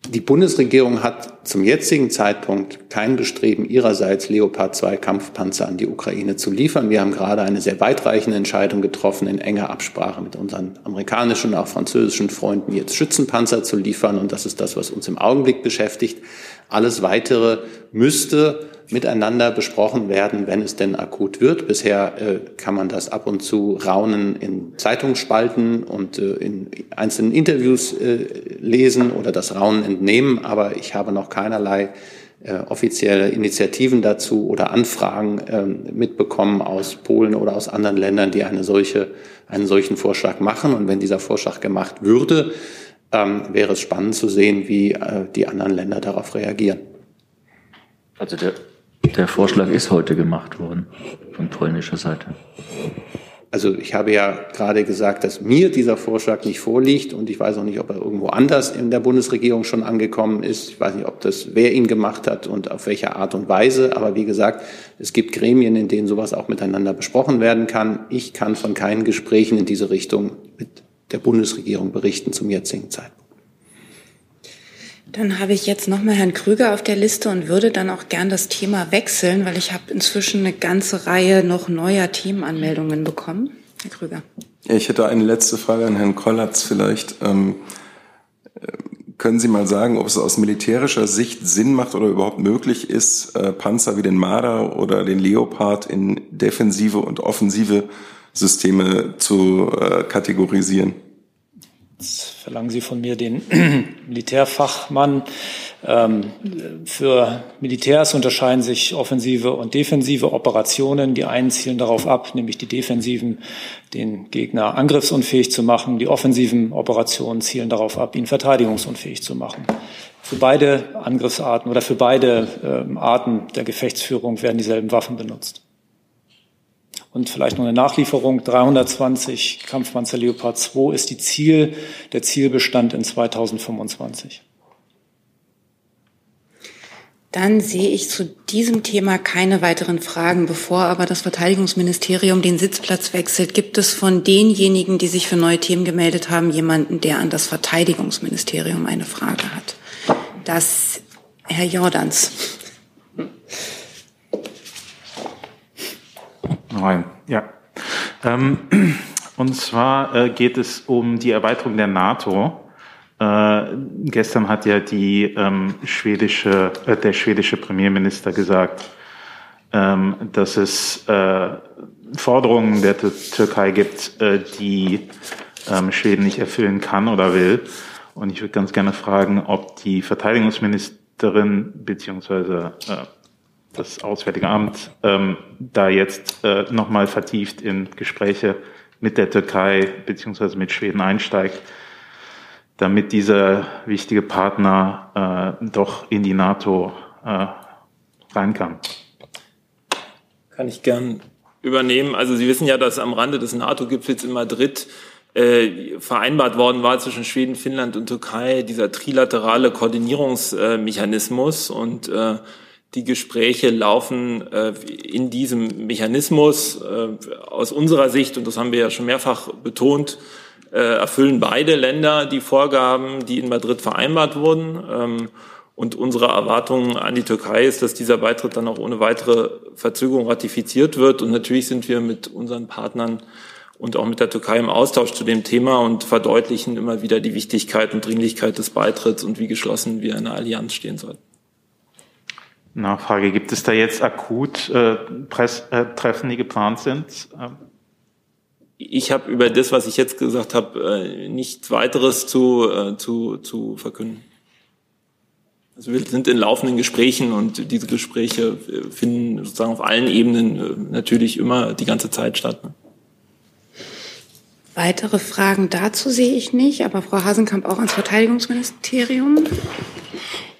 Die Bundesregierung hat zum jetzigen Zeitpunkt kein Bestreben ihrerseits, Leopard 2 Kampfpanzer an die Ukraine zu liefern. Wir haben gerade eine sehr weitreichende Entscheidung getroffen, in enger Absprache mit unseren amerikanischen und auch französischen Freunden, jetzt Schützenpanzer zu liefern. Und das ist das, was uns im Augenblick beschäftigt. Alles Weitere müsste miteinander besprochen werden, wenn es denn akut wird. Bisher äh, kann man das ab und zu raunen in Zeitungsspalten und äh, in einzelnen Interviews äh, lesen oder das Raunen entnehmen, aber ich habe noch keinerlei äh, offizielle Initiativen dazu oder Anfragen ähm, mitbekommen aus Polen oder aus anderen Ländern, die eine solche, einen solchen Vorschlag machen. Und wenn dieser Vorschlag gemacht würde, ähm, wäre es spannend zu sehen, wie äh, die anderen Länder darauf reagieren. Also der der Vorschlag ist heute gemacht worden von polnischer Seite. Also ich habe ja gerade gesagt, dass mir dieser Vorschlag nicht vorliegt und ich weiß auch nicht, ob er irgendwo anders in der Bundesregierung schon angekommen ist. Ich weiß nicht, ob das wer ihn gemacht hat und auf welche Art und Weise. Aber wie gesagt, es gibt Gremien, in denen sowas auch miteinander besprochen werden kann. Ich kann von keinen Gesprächen in diese Richtung mit der Bundesregierung berichten zum jetzigen Zeitpunkt. Dann habe ich jetzt nochmal Herrn Krüger auf der Liste und würde dann auch gern das Thema wechseln, weil ich habe inzwischen eine ganze Reihe noch neuer Themenanmeldungen bekommen. Herr Krüger. Ich hätte eine letzte Frage an Herrn Kollatz vielleicht. Ähm, können Sie mal sagen, ob es aus militärischer Sicht Sinn macht oder überhaupt möglich ist, äh, Panzer wie den Marder oder den Leopard in defensive und offensive Systeme zu äh, kategorisieren? Jetzt verlangen Sie von mir den Militärfachmann. Ähm, für Militärs unterscheiden sich offensive und defensive Operationen. Die einen zielen darauf ab, nämlich die defensiven, den Gegner angriffsunfähig zu machen. Die offensiven Operationen zielen darauf ab, ihn verteidigungsunfähig zu machen. Für beide Angriffsarten oder für beide ähm, Arten der Gefechtsführung werden dieselben Waffen benutzt. Und vielleicht noch eine Nachlieferung. 320 Kampfpanzer Leopard 2 ist die Ziel, der Zielbestand in 2025. Dann sehe ich zu diesem Thema keine weiteren Fragen. Bevor aber das Verteidigungsministerium den Sitzplatz wechselt, gibt es von denjenigen, die sich für neue Themen gemeldet haben, jemanden, der an das Verteidigungsministerium eine Frage hat? Das Herr Jordans. Nein, ja. Ähm, und zwar äh, geht es um die Erweiterung der NATO. Äh, gestern hat ja die ähm, schwedische, äh, der schwedische Premierminister gesagt, ähm, dass es äh, Forderungen der Türkei gibt, äh, die ähm, Schweden nicht erfüllen kann oder will. Und ich würde ganz gerne fragen, ob die Verteidigungsministerin beziehungsweise äh, das Auswärtige Amt ähm, da jetzt äh, nochmal vertieft in Gespräche mit der Türkei beziehungsweise mit Schweden einsteigt, damit dieser wichtige Partner äh, doch in die NATO äh, rein kann. Kann ich gern übernehmen. Also Sie wissen ja, dass am Rande des NATO-Gipfels in Madrid äh, vereinbart worden war zwischen Schweden, Finnland und Türkei dieser trilaterale Koordinierungsmechanismus und äh, Die Gespräche laufen äh, in diesem Mechanismus. Äh, aus unserer Sicht, und das haben wir ja schon mehrfach betont, äh, erfüllen beide Länder die Vorgaben, die in Madrid vereinbart wurden. Ähm, und unsere Erwartung an die Türkei ist, dass dieser Beitritt dann auch ohne weitere Verzögerung ratifiziert wird. Und natürlich sind wir mit unseren Partnern und auch mit der Türkei im Austausch zu dem Thema und verdeutlichen immer wieder die Wichtigkeit und Dringlichkeit des Beitritts und wie geschlossen wir in der Allianz stehen sollten. Nachfrage, gibt es da jetzt akut äh, Press, äh, Treffen, die geplant sind? Ähm. Ich habe über das, was ich jetzt gesagt habe, äh, nichts weiteres zu, äh, zu, zu verkünden. Also wir sind in laufenden Gesprächen und diese Gespräche äh, finden sozusagen auf allen Ebenen äh, natürlich immer die ganze Zeit statt. Ne? Weitere Fragen dazu sehe ich nicht, aber Frau Hasenkamp auch ans Verteidigungsministerium.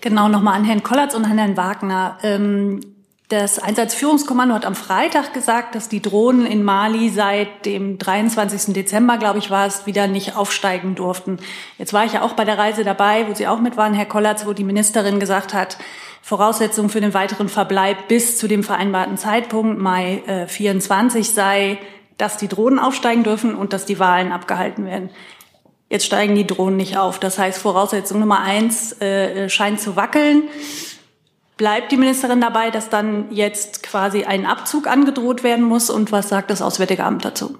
Genau, nochmal an Herrn Kollatz und an Herrn Wagner. Ähm, das Einsatzführungskommando hat am Freitag gesagt, dass die Drohnen in Mali seit dem 23. Dezember, glaube ich, war es, wieder nicht aufsteigen durften. Jetzt war ich ja auch bei der Reise dabei, wo Sie auch mit waren, Herr Kollatz, wo die Ministerin gesagt hat, Voraussetzung für den weiteren Verbleib bis zu dem vereinbarten Zeitpunkt, Mai äh, 24, sei, dass die Drohnen aufsteigen dürfen und dass die Wahlen abgehalten werden. Jetzt steigen die Drohnen nicht auf. Das heißt, Voraussetzung Nummer eins äh, scheint zu wackeln. Bleibt die Ministerin dabei, dass dann jetzt quasi ein Abzug angedroht werden muss? Und was sagt das Auswärtige Amt dazu?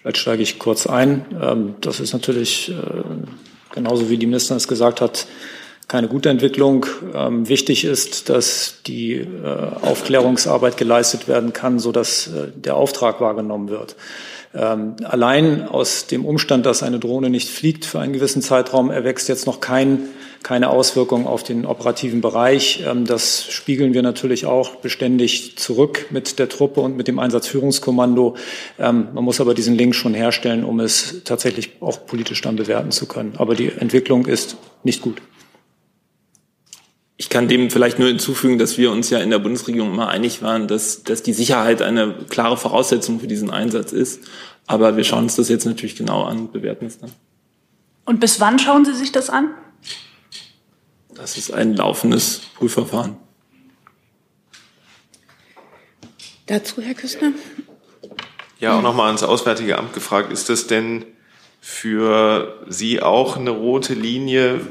Vielleicht steige ich kurz ein. Ähm, das ist natürlich äh, genauso wie die Ministerin es gesagt hat, keine gute Entwicklung. Ähm, wichtig ist, dass die äh, Aufklärungsarbeit geleistet werden kann, sodass äh, der Auftrag wahrgenommen wird. Ähm, allein aus dem Umstand, dass eine Drohne nicht fliegt für einen gewissen Zeitraum, erwächst jetzt noch kein keine Auswirkung auf den operativen Bereich. Ähm, das spiegeln wir natürlich auch beständig zurück mit der Truppe und mit dem Einsatzführungskommando. Ähm, man muss aber diesen Link schon herstellen, um es tatsächlich auch politisch dann bewerten zu können. Aber die Entwicklung ist nicht gut. Ich kann dem vielleicht nur hinzufügen, dass wir uns ja in der Bundesregierung immer einig waren, dass, dass die Sicherheit eine klare Voraussetzung für diesen Einsatz ist. Aber wir schauen uns das jetzt natürlich genau an, bewerten es dann. Und bis wann schauen Sie sich das an? Das ist ein laufendes Prüfverfahren. Dazu, Herr Küstner? Ja, auch nochmal ans Auswärtige Amt gefragt. Ist das denn für Sie auch eine rote Linie,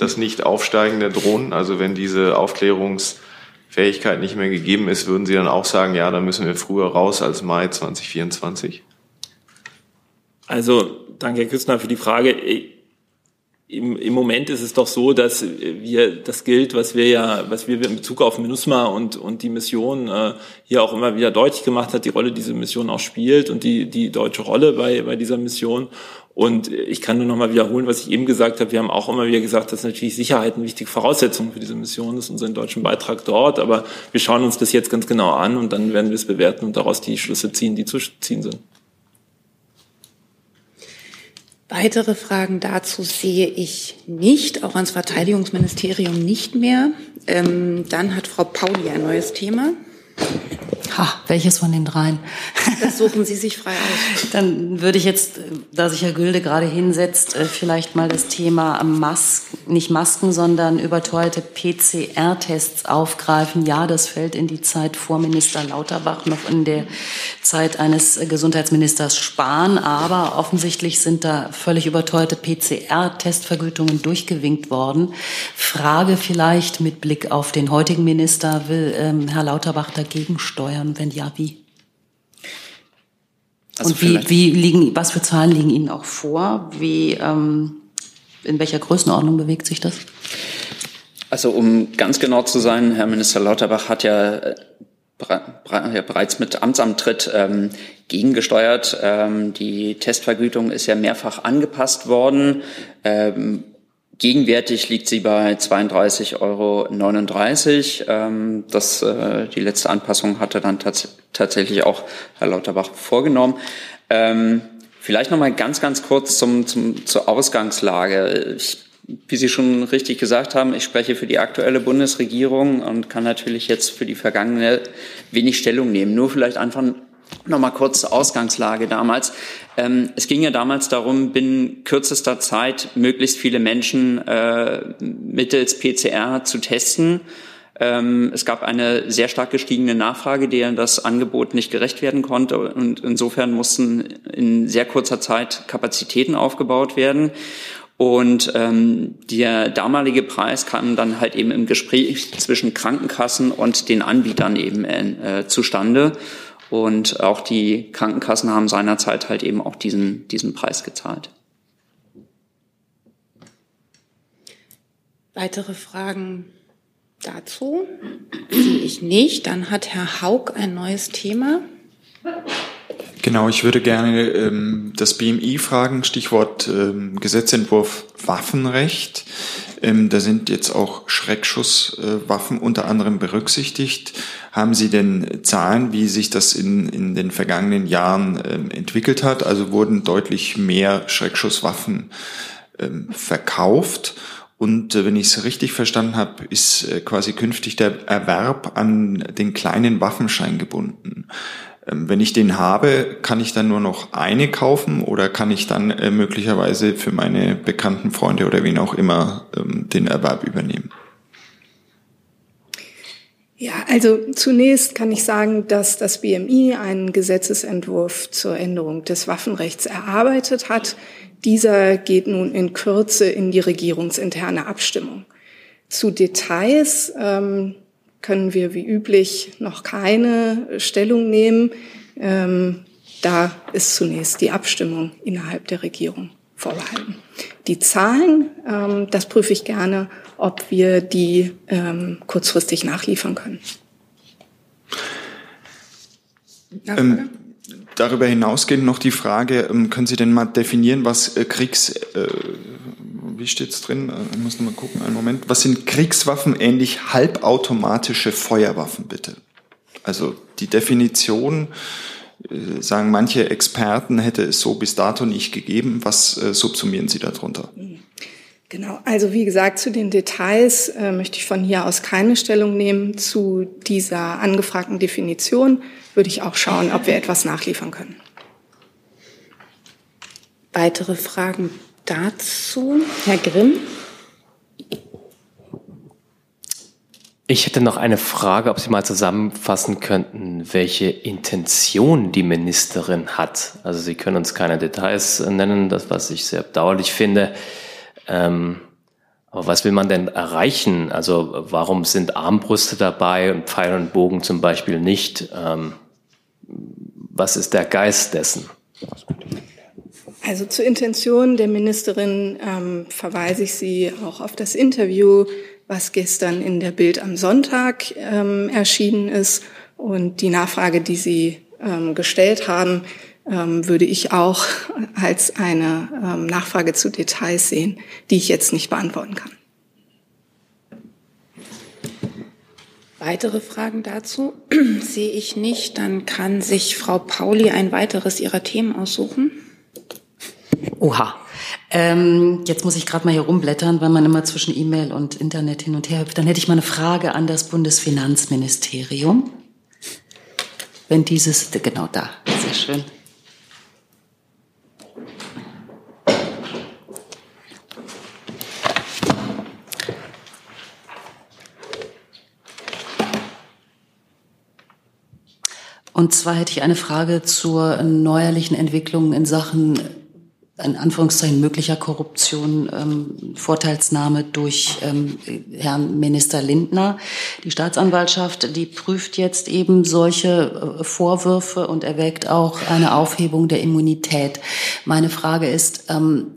das Nicht-Aufsteigen der Drohnen? Also wenn diese Aufklärungsfähigkeit nicht mehr gegeben ist, würden Sie dann auch sagen, ja, dann müssen wir früher raus als Mai 2024? Also, danke, Herr Küstner, für die Frage im, im Moment ist es doch so, dass wir das gilt, was wir ja, was wir in Bezug auf MINUSMA und, und die Mission äh, hier auch immer wieder deutlich gemacht hat, die Rolle diese Mission auch spielt und die, die deutsche Rolle bei, bei dieser Mission. Und ich kann nur noch mal wiederholen, was ich eben gesagt habe. Wir haben auch immer wieder gesagt, dass natürlich Sicherheit eine wichtige Voraussetzung für diese Mission ist, unseren deutschen Beitrag dort. Aber wir schauen uns das jetzt ganz genau an und dann werden wir es bewerten und daraus die Schlüsse ziehen, die zu ziehen sind. Weitere Fragen dazu sehe ich nicht, auch ans Verteidigungsministerium nicht mehr. Ähm, dann hat Frau Pauli ein neues Thema. Ha, welches von den dreien? Das suchen Sie sich frei aus. Dann würde ich jetzt, da sich Herr Gülde gerade hinsetzt, äh, vielleicht mal das Thema Masken, nicht Masken, sondern überteuerte PCR-Tests aufgreifen. Ja, das fällt in die Zeit vor Minister Lauterbach, noch in der Zeit eines Gesundheitsministers Spahn. Aber offensichtlich sind da völlig überteuerte PCR-Testvergütungen durchgewinkt worden. Frage vielleicht mit Blick auf den heutigen Minister, will ähm, Herr Lauterbach dagegen steuern? Wenn ja, wie? Also und wie, wie liegen, was für Zahlen liegen Ihnen auch vor? Wie, ähm, in welcher Größenordnung bewegt sich das? Also um ganz genau zu sein, Herr Minister Lauterbach hat ja, äh, ja bereits mit Amtsantritt ähm, gegengesteuert. Ähm, die Testvergütung ist ja mehrfach angepasst worden. Ähm, Gegenwärtig liegt sie bei 32,39 Euro. Ähm, das, äh, die letzte Anpassung hatte dann tats tatsächlich auch Herr Lauterbach vorgenommen. Ähm, vielleicht noch mal ganz, ganz kurz zum, zum, zur Ausgangslage. Ich, wie Sie schon richtig gesagt haben, ich spreche für die aktuelle Bundesregierung und kann natürlich jetzt für die vergangene wenig Stellung nehmen. Nur vielleicht einfach Nochmal kurz zur Ausgangslage damals. Ähm, es ging ja damals darum, binnen kürzester Zeit möglichst viele Menschen äh, mittels PCR zu testen. Ähm, es gab eine sehr stark gestiegene Nachfrage, der das Angebot nicht gerecht werden konnte. Und insofern mussten in sehr kurzer Zeit Kapazitäten aufgebaut werden. Und ähm, der damalige Preis kam dann halt eben im Gespräch zwischen Krankenkassen und den Anbietern eben äh, zustande. Und auch die Krankenkassen haben seinerzeit halt eben auch diesen, diesen Preis gezahlt. Weitere Fragen dazu sehe ich nicht. Dann hat Herr Haug ein neues Thema. Genau, ich würde gerne ähm, das BMI fragen, Stichwort ähm, Gesetzentwurf Waffenrecht. Ähm, da sind jetzt auch Schreckschusswaffen äh, unter anderem berücksichtigt. Haben Sie denn Zahlen, wie sich das in, in den vergangenen Jahren ähm, entwickelt hat? Also wurden deutlich mehr Schreckschusswaffen ähm, verkauft? Und äh, wenn ich es richtig verstanden habe, ist äh, quasi künftig der Erwerb an den kleinen Waffenschein gebunden. Ähm, wenn ich den habe, kann ich dann nur noch eine kaufen oder kann ich dann äh, möglicherweise für meine bekannten Freunde oder wen auch immer ähm, den Erwerb übernehmen? Ja, also zunächst kann ich sagen, dass das BMI einen Gesetzesentwurf zur Änderung des Waffenrechts erarbeitet hat. Dieser geht nun in Kürze in die regierungsinterne Abstimmung. Zu Details ähm, können wir wie üblich noch keine Stellung nehmen. Ähm, da ist zunächst die Abstimmung innerhalb der Regierung vorbehalten. Die Zahlen, ähm, das prüfe ich gerne, ob wir die ähm, kurzfristig nachliefern können. Ähm, darüber hinausgehend noch die Frage, ähm, können Sie denn mal definieren, was äh, Kriegs, äh, wie steht's drin? Äh, ich muss noch mal gucken, einen Moment. Was sind Kriegswaffen ähnlich halbautomatische Feuerwaffen, bitte? Also die Definition, äh, sagen manche Experten, hätte es so bis dato nicht gegeben. Was äh, subsumieren Sie darunter? Genau, also wie gesagt, zu den Details äh, möchte ich von hier aus keine Stellung nehmen. Zu dieser angefragten Definition würde ich auch schauen, ob wir etwas nachliefern können. Weitere Fragen dazu? Herr Grimm? Ich hätte noch eine Frage, ob Sie mal zusammenfassen könnten, welche Intention die Ministerin hat. Also Sie können uns keine Details nennen, das was ich sehr bedauerlich finde. Ähm, aber was will man denn erreichen? Also warum sind Armbrüste dabei und Pfeil und Bogen zum Beispiel nicht? Ähm, was ist der Geist dessen? Also zur Intention der Ministerin ähm, verweise ich Sie auch auf das Interview, was gestern in der Bild am Sonntag ähm, erschienen ist. Und die Nachfrage, die Sie ähm, gestellt haben, ähm, würde ich auch als eine ähm, Nachfrage zu Details sehen, die ich jetzt nicht beantworten kann. Weitere Fragen dazu sehe ich nicht. Dann kann sich Frau Pauli ein weiteres ihrer Themen aussuchen. Oha. Ähm, jetzt muss ich gerade mal hier rumblättern, weil man immer zwischen E-Mail und Internet hin und her hüpft. Dann hätte ich mal eine Frage an das Bundesfinanzministerium. Wenn dieses, genau da, sehr schön. Und zwar hätte ich eine Frage zur neuerlichen Entwicklung in Sachen in Anführungszeichen möglicher Korruption, ähm, Vorteilsnahme durch ähm, Herrn Minister Lindner. Die Staatsanwaltschaft, die prüft jetzt eben solche äh, Vorwürfe und erwägt auch eine Aufhebung der Immunität. Meine Frage ist, ähm,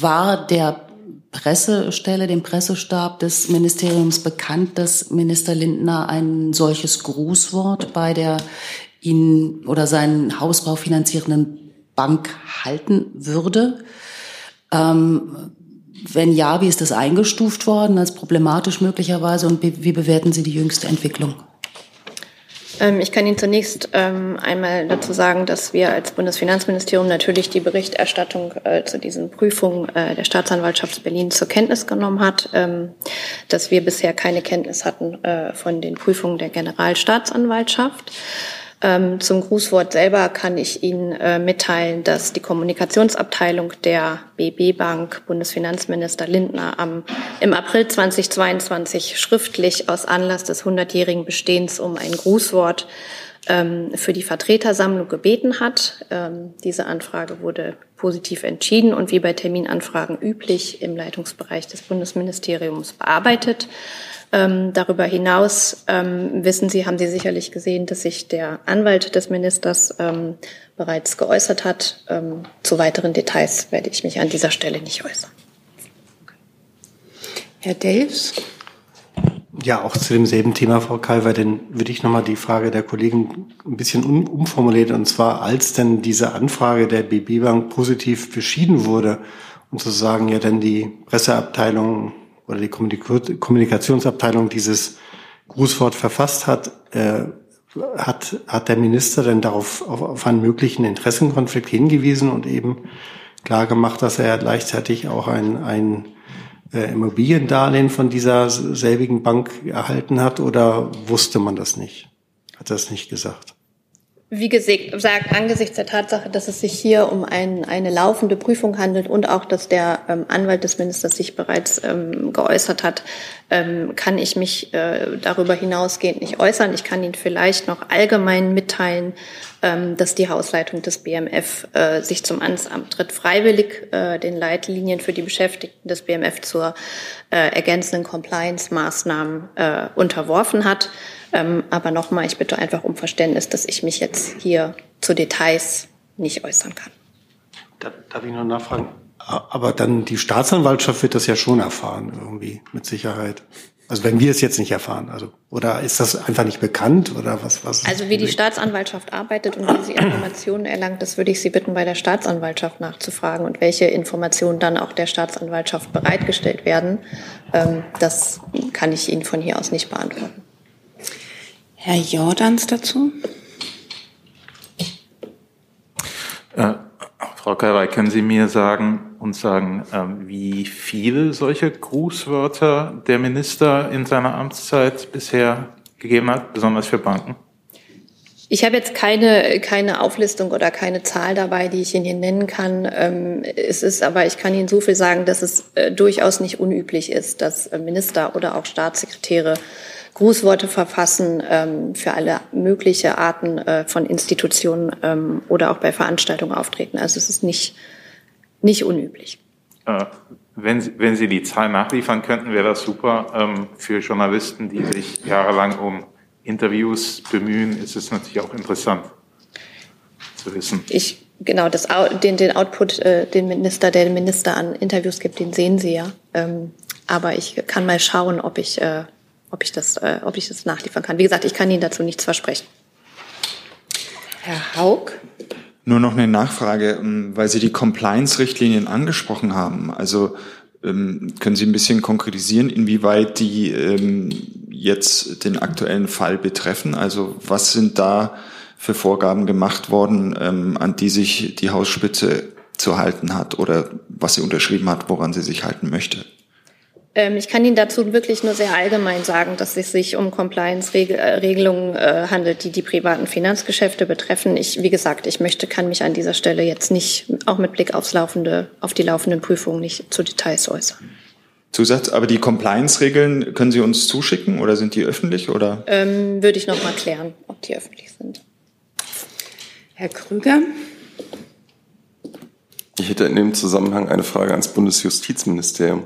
war der Pressestelle, dem Pressestab des Ministeriums bekannt, dass Minister Lindner ein solches Grußwort bei der ihn oder seinen Hausbau finanzierenden Bank halten würde? Ähm, wenn ja, wie ist das eingestuft worden als problematisch möglicherweise und wie bewerten Sie die jüngste Entwicklung? Ähm, ich kann Ihnen zunächst ähm, einmal dazu sagen, dass wir als Bundesfinanzministerium natürlich die Berichterstattung äh, zu diesen Prüfungen äh, der Staatsanwaltschaft Berlin zur Kenntnis genommen hat, ähm, dass wir bisher keine Kenntnis hatten äh, von den Prüfungen der Generalstaatsanwaltschaft. Ähm, zum Grußwort selber kann ich Ihnen äh, mitteilen, dass die Kommunikationsabteilung der BB Bank Bundesfinanzminister Lindner am, im April 2022 schriftlich aus Anlass des 100-jährigen Bestehens um ein Grußwort ähm, für die Vertretersammlung gebeten hat. Ähm, diese Anfrage wurde positiv entschieden und wie bei Terminanfragen üblich im Leitungsbereich des Bundesministeriums bearbeitet. Ähm, darüber hinaus ähm, wissen Sie, haben Sie sicherlich gesehen, dass sich der Anwalt des Ministers ähm, bereits geäußert hat. Ähm, zu weiteren Details werde ich mich an dieser Stelle nicht äußern. Herr Delfs? Ja, auch zu demselben Thema, Frau Kalver, denn würde ich nochmal die Frage der Kollegen ein bisschen um, umformulieren. Und zwar, als denn diese Anfrage der BB Bank positiv beschieden wurde und sozusagen ja dann die Presseabteilung oder die Kommunikationsabteilung dieses Grußwort verfasst hat, äh, hat, hat der Minister denn darauf auf, auf einen möglichen Interessenkonflikt hingewiesen und eben klar gemacht, dass er gleichzeitig auch ein, ein äh, Immobiliendarlehen von dieser selbigen Bank erhalten hat oder wusste man das nicht? Hat er das nicht gesagt? Wie gesagt, angesichts der Tatsache, dass es sich hier um ein, eine laufende Prüfung handelt und auch, dass der ähm, Anwalt des Ministers sich bereits ähm, geäußert hat, ähm, kann ich mich äh, darüber hinausgehend nicht äußern. Ich kann Ihnen vielleicht noch allgemein mitteilen, dass die Hausleitung des BMF äh, sich zum Amtsamt tritt freiwillig äh, den Leitlinien für die Beschäftigten des BMF zur äh, ergänzenden Compliance-Maßnahmen äh, unterworfen hat. Ähm, aber nochmal, ich bitte einfach um Verständnis, dass ich mich jetzt hier zu Details nicht äußern kann. Darf ich noch nachfragen? Aber dann die Staatsanwaltschaft wird das ja schon erfahren, irgendwie, mit Sicherheit. Also wenn wir es jetzt nicht erfahren, also oder ist das einfach nicht bekannt oder was? was also wie die Staatsanwaltschaft arbeitet und wie sie Informationen erlangt, das würde ich Sie bitten, bei der Staatsanwaltschaft nachzufragen und welche Informationen dann auch der Staatsanwaltschaft bereitgestellt werden. Ähm, das kann ich Ihnen von hier aus nicht beantworten. Herr Jordans dazu? Äh, Frau Kalwey, können Sie mir sagen und sagen, äh, wie viele solche Grußwörter der Minister in seiner Amtszeit bisher gegeben hat, besonders für Banken? Ich habe jetzt keine, keine Auflistung oder keine Zahl dabei, die ich Ihnen nennen kann. Ähm, es ist aber, ich kann Ihnen so viel sagen, dass es äh, durchaus nicht unüblich ist, dass äh, Minister oder auch Staatssekretäre Grußworte verfassen ähm, für alle mögliche Arten äh, von Institutionen ähm, oder auch bei Veranstaltungen auftreten. Also es ist nicht, nicht unüblich. Äh, wenn, Sie, wenn Sie die Zahl nachliefern könnten, wäre das super. Ähm, für Journalisten, die sich jahrelang um Interviews bemühen, ist es natürlich auch interessant zu wissen. Ich genau das den den Output, äh, den Minister, der den Minister an Interviews gibt, den sehen Sie ja. Ähm, aber ich kann mal schauen, ob ich äh, ob ich das, äh, ob ich das nachliefern kann. Wie gesagt, ich kann Ihnen dazu nichts versprechen. Herr Haug? Nur noch eine Nachfrage, ähm, weil Sie die Compliance-Richtlinien angesprochen haben. Also ähm, können Sie ein bisschen konkretisieren, inwieweit die ähm, jetzt den aktuellen Fall betreffen? Also was sind da für Vorgaben gemacht worden, an die sich die Hausspitze zu halten hat oder was sie unterschrieben hat, woran sie sich halten möchte? Ähm, ich kann Ihnen dazu wirklich nur sehr allgemein sagen, dass es sich um Compliance-Regelungen äh, handelt, die die privaten Finanzgeschäfte betreffen. Ich, wie gesagt, ich möchte, kann mich an dieser Stelle jetzt nicht, auch mit Blick aufs laufende, auf die laufenden Prüfungen nicht zu Details äußern. Zusatz, aber die Compliance-Regeln können Sie uns zuschicken oder sind die öffentlich oder? Ähm, würde ich noch mal klären, ob die öffentlich sind. Herr Krüger. Ich hätte in dem Zusammenhang eine Frage ans Bundesjustizministerium.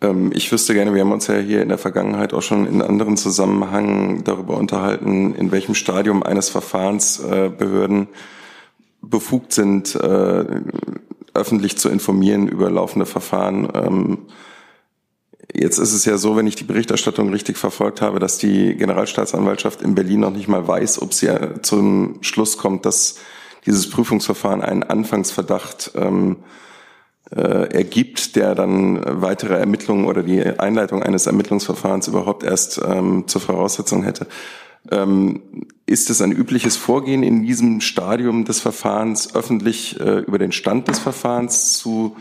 Ähm, ich wüsste gerne, wir haben uns ja hier in der Vergangenheit auch schon in anderen Zusammenhängen darüber unterhalten, in welchem Stadium eines Verfahrens äh, Behörden befugt sind, äh, öffentlich zu informieren über laufende Verfahren. Ähm, jetzt ist es ja so, wenn ich die Berichterstattung richtig verfolgt habe, dass die Generalstaatsanwaltschaft in Berlin noch nicht mal weiß, ob sie zum Schluss kommt, dass dieses Prüfungsverfahren einen Anfangsverdacht ähm, äh, ergibt, der dann weitere Ermittlungen oder die Einleitung eines Ermittlungsverfahrens überhaupt erst ähm, zur Voraussetzung hätte. Ähm, ist es ein übliches Vorgehen in diesem Stadium des Verfahrens, öffentlich äh, über den Stand des Verfahrens zu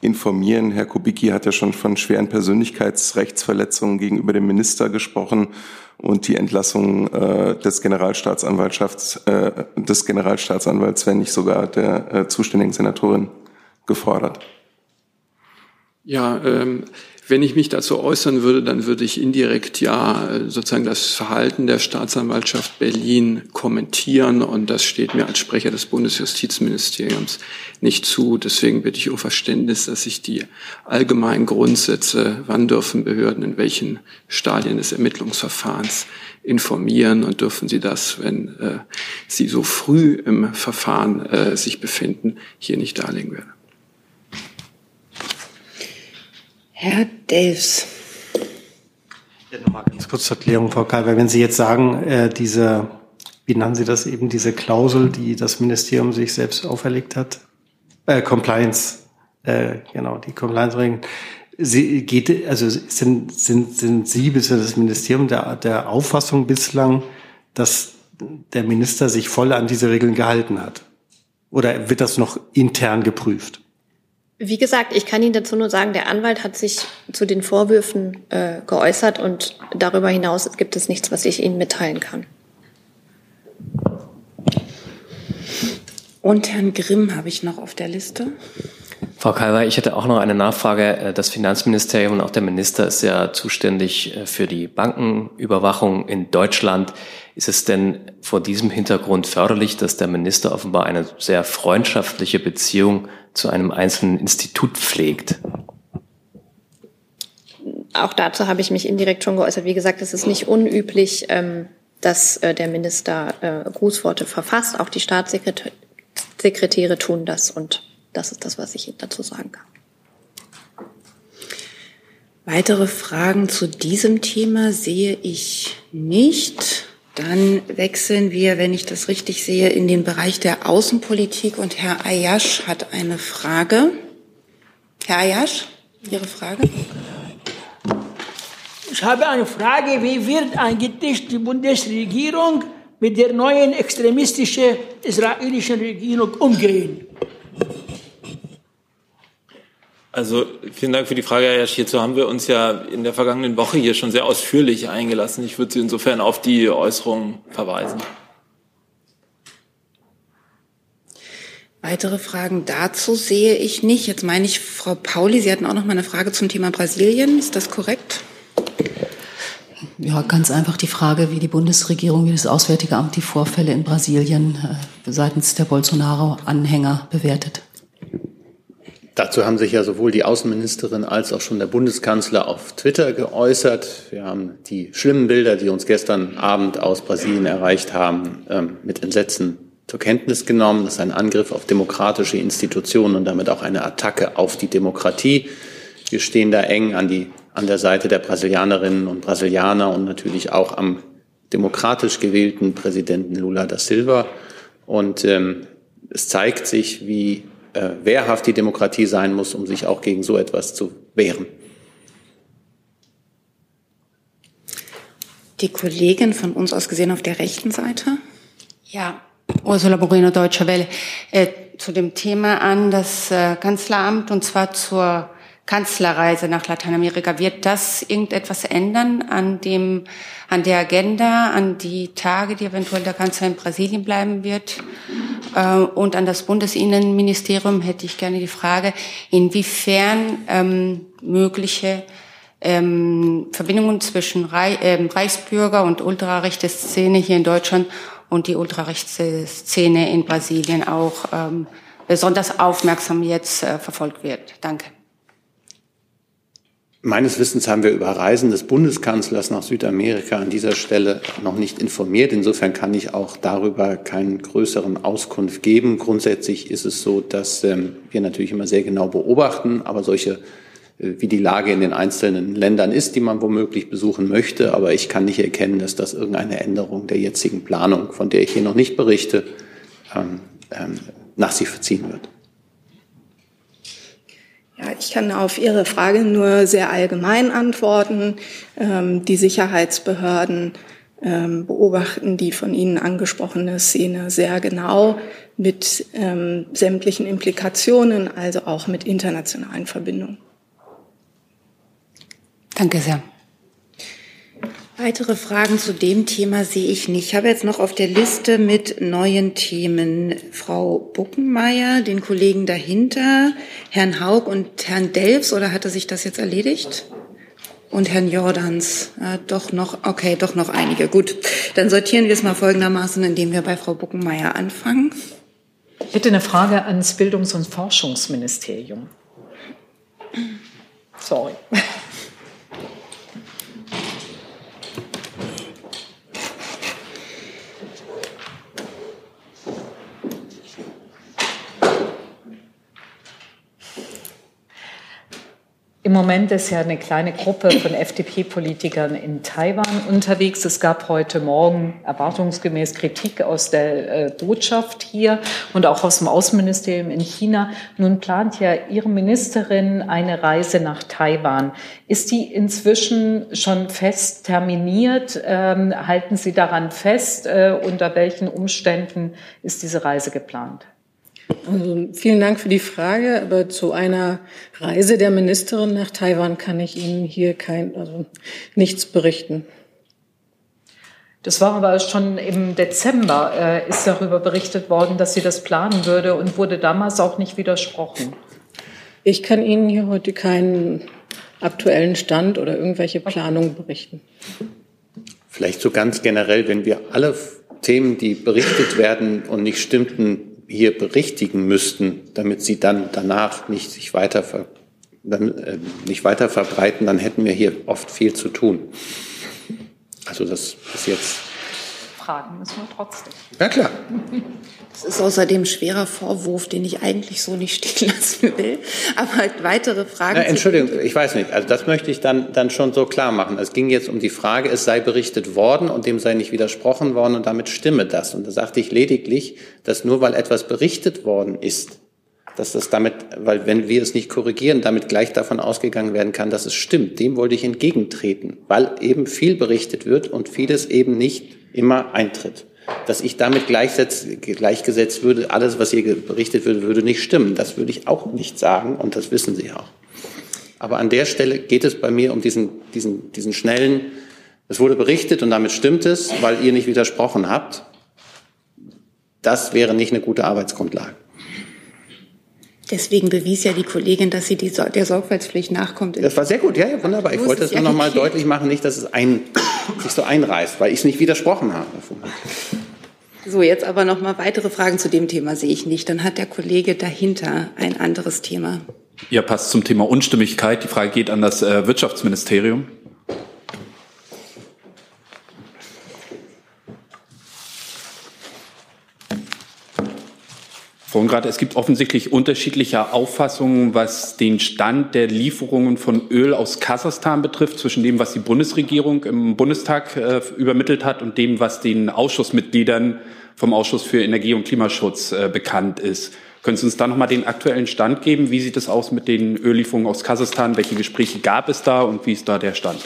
informieren? Herr Kubicki hat ja schon von schweren Persönlichkeitsrechtsverletzungen gegenüber dem Minister gesprochen und die Entlassung äh, des Generalstaatsanwaltschafts, äh, des Generalstaatsanwalts, wenn nicht sogar der zuständigen Senatorin gefordert. Ja, ähm, wenn ich mich dazu äußern würde, dann würde ich indirekt ja äh, sozusagen das Verhalten der Staatsanwaltschaft Berlin kommentieren und das steht mir als Sprecher des Bundesjustizministeriums nicht zu. Deswegen bitte ich um Verständnis, dass ich die allgemeinen Grundsätze, wann dürfen Behörden in welchen Stadien des Ermittlungsverfahrens informieren und dürfen sie das, wenn äh, sie so früh im Verfahren äh, sich befinden, hier nicht darlegen werde. Herr Delfs. Ja, nochmal ganz kurz zur Erklärung, Frau Kalber. Wenn Sie jetzt sagen, äh, diese, wie nennen Sie das eben, diese Klausel, die das Ministerium sich selbst auferlegt hat, äh, Compliance, äh, genau, die Compliance-Regeln, Sie geht, also sind, sind, sind Sie bzw. das Ministerium der, der Auffassung bislang, dass der Minister sich voll an diese Regeln gehalten hat? Oder wird das noch intern geprüft? Wie gesagt, ich kann Ihnen dazu nur sagen, der Anwalt hat sich zu den Vorwürfen äh, geäußert und darüber hinaus gibt es nichts, was ich Ihnen mitteilen kann. Und Herrn Grimm habe ich noch auf der Liste. Frau Kalber, ich hätte auch noch eine Nachfrage. Äh, das Finanzministerium und auch der Minister ist ja zuständig äh, für die Bankenüberwachung in Deutschland. Ist es denn vor diesem Hintergrund förderlich, dass der Minister offenbar eine sehr freundschaftliche Beziehung zu einem einzelnen Institut pflegt? Auch dazu habe ich mich indirekt schon geäußert. Wie gesagt, es ist nicht unüblich, ähm, dass äh, der Minister Grußworte verfasst. Auch die Staatssekretäre tun das und das ist das, was ich dazu sagen kann. Weitere Fragen zu diesem Thema sehe ich nicht. Dann wechseln wir, wenn ich das richtig sehe, in den Bereich der Außenpolitik und Herr Ayash hat eine Frage. Herr Ayash, Ihre Frage? Ich habe eine Frage, wie wird eigentlich die Bundesregierung mit der neuen extremistischen israelischen Regierung umgehen? Also vielen Dank für die Frage, Herr Jasch. Hierzu haben wir uns ja in der vergangenen Woche hier schon sehr ausführlich eingelassen. Ich würde Sie insofern auf die Äußerungen verweisen. Weitere Fragen dazu sehe ich nicht. Jetzt meine ich, Frau Pauli, Sie hatten auch noch mal eine Frage zum Thema Brasilien. Ist das korrekt? Ja, ganz einfach die Frage, wie die Bundesregierung, wie das Auswärtige Amt die Vorfälle in Brasilien äh, seitens der Bolsonaro-Anhänger bewertet. Dazu haben sich ja sowohl die Außenministerin als auch schon der Bundeskanzler auf Twitter geäußert. Wir haben die schlimmen Bilder, die uns gestern Abend aus Brasilien erreicht haben, ähm, mit Entsetzen zur Kenntnis genommen. Das ist ein Angriff auf demokratische Institutionen und damit auch eine Attacke auf die Demokratie. Wir stehen da eng an, die, an der Seite der Brasilianerinnen und Brasilianer und natürlich auch am demokratisch gewählten Präsidenten Lula da Silva. Und ähm, es zeigt sich, wie äh, wehrhaft die Demokratie sein muss, um sich auch gegen so etwas zu wehren. Die Kollegin von uns aus gesehen auf der rechten Seite. Ja, Ursula Borino, Deutsche Welle. Äh, zu dem Thema an das äh, Kanzleramt und zwar zur Kanzlerreise nach Lateinamerika. Wird das irgendetwas ändern an dem, an der Agenda, an die Tage, die eventuell der Kanzler in Brasilien bleiben wird? Äh, und an das Bundesinnenministerium hätte ich gerne die Frage, inwiefern ähm, mögliche ähm, Verbindungen zwischen Reich, äh, Reichsbürger und ultrarechte Szene hier in Deutschland und die ultrarechte Szene in Brasilien auch ähm, besonders aufmerksam jetzt äh, verfolgt wird. Danke. Meines Wissens haben wir über Reisen des Bundeskanzlers nach Südamerika an dieser Stelle noch nicht informiert. Insofern kann ich auch darüber keinen größeren Auskunft geben. Grundsätzlich ist es so, dass ähm, wir natürlich immer sehr genau beobachten, aber solche äh, wie die Lage in den einzelnen Ländern ist, die man womöglich besuchen möchte. Aber ich kann nicht erkennen, dass das irgendeine Änderung der jetzigen Planung, von der ich hier noch nicht berichte, ähm, ähm, nach sich verziehen wird. Ja, ich kann auf Ihre Frage nur sehr allgemein antworten. Ähm, die Sicherheitsbehörden ähm, beobachten die von Ihnen angesprochene Szene sehr genau mit ähm, sämtlichen Implikationen, also auch mit internationalen Verbindungen. Danke sehr. Weitere Fragen zu dem Thema sehe ich nicht. Ich habe jetzt noch auf der Liste mit neuen Themen Frau Buckenmeier, den Kollegen dahinter, Herrn Haug und Herrn Delfs, oder hatte sich das jetzt erledigt? Und Herrn Jordans. Äh, doch noch, okay, doch noch einige. Gut, dann sortieren wir es mal folgendermaßen, indem wir bei Frau Buckenmeier anfangen. Ich hätte eine Frage ans Bildungs- und Forschungsministerium. Sorry. Im Moment ist ja eine kleine Gruppe von FDP-Politikern in Taiwan unterwegs. Es gab heute Morgen erwartungsgemäß Kritik aus der äh, Botschaft hier und auch aus dem Außenministerium in China. Nun plant ja Ihre Ministerin eine Reise nach Taiwan. Ist die inzwischen schon fest terminiert? Ähm, halten Sie daran fest? Äh, unter welchen Umständen ist diese Reise geplant? Also vielen Dank für die Frage, aber zu einer Reise der Ministerin nach Taiwan kann ich Ihnen hier kein, also nichts berichten. Das war aber schon im Dezember, äh, ist darüber berichtet worden, dass sie das planen würde und wurde damals auch nicht widersprochen. Ich kann Ihnen hier heute keinen aktuellen Stand oder irgendwelche Planungen berichten. Vielleicht so ganz generell, wenn wir alle Themen, die berichtet werden und nicht stimmten, hier berichtigen müssten, damit sie dann danach nicht sich weiter, ver, äh, nicht weiter verbreiten, dann hätten wir hier oft viel zu tun. Also das ist jetzt. Fragen müssen wir trotzdem. Ja klar. Das ist außerdem ein schwerer Vorwurf, den ich eigentlich so nicht stehen lassen will. Aber halt weitere Fragen. Na, Entschuldigung, ich weiß nicht. Also das möchte ich dann, dann schon so klar machen. Es ging jetzt um die Frage, es sei berichtet worden und dem sei nicht widersprochen worden und damit stimme das. Und da sagte ich lediglich, dass nur weil etwas berichtet worden ist, dass das damit, weil wenn wir es nicht korrigieren, damit gleich davon ausgegangen werden kann, dass es stimmt. Dem wollte ich entgegentreten, weil eben viel berichtet wird und vieles eben nicht immer eintritt dass ich damit gleichgesetzt würde, alles, was hier berichtet würde, würde nicht stimmen. Das würde ich auch nicht sagen und das wissen Sie auch. Aber an der Stelle geht es bei mir um diesen, diesen, diesen schnellen, es wurde berichtet und damit stimmt es, weil ihr nicht widersprochen habt. Das wäre nicht eine gute Arbeitsgrundlage. Deswegen bewies ja die Kollegin, dass sie die, der Sorgfaltspflicht nachkommt. Das war sehr gut, ja, ja wunderbar. Ich wollte es nur noch mal deutlich machen, nicht, dass es ein, sich so einreißt, weil ich es nicht widersprochen habe. So, jetzt aber noch mal weitere Fragen zu dem Thema sehe ich nicht. Dann hat der Kollege dahinter ein anderes Thema. Ja, passt zum Thema Unstimmigkeit. Die Frage geht an das äh, Wirtschaftsministerium. Vorhin gerade, es gibt offensichtlich unterschiedliche Auffassungen, was den Stand der Lieferungen von Öl aus Kasachstan betrifft, zwischen dem, was die Bundesregierung im Bundestag äh, übermittelt hat und dem, was den Ausschussmitgliedern vom Ausschuss für Energie und Klimaschutz äh, bekannt ist. Können Sie uns da nochmal den aktuellen Stand geben? Wie sieht es aus mit den Öllieferungen aus Kasachstan? Welche Gespräche gab es da und wie ist da der Stand?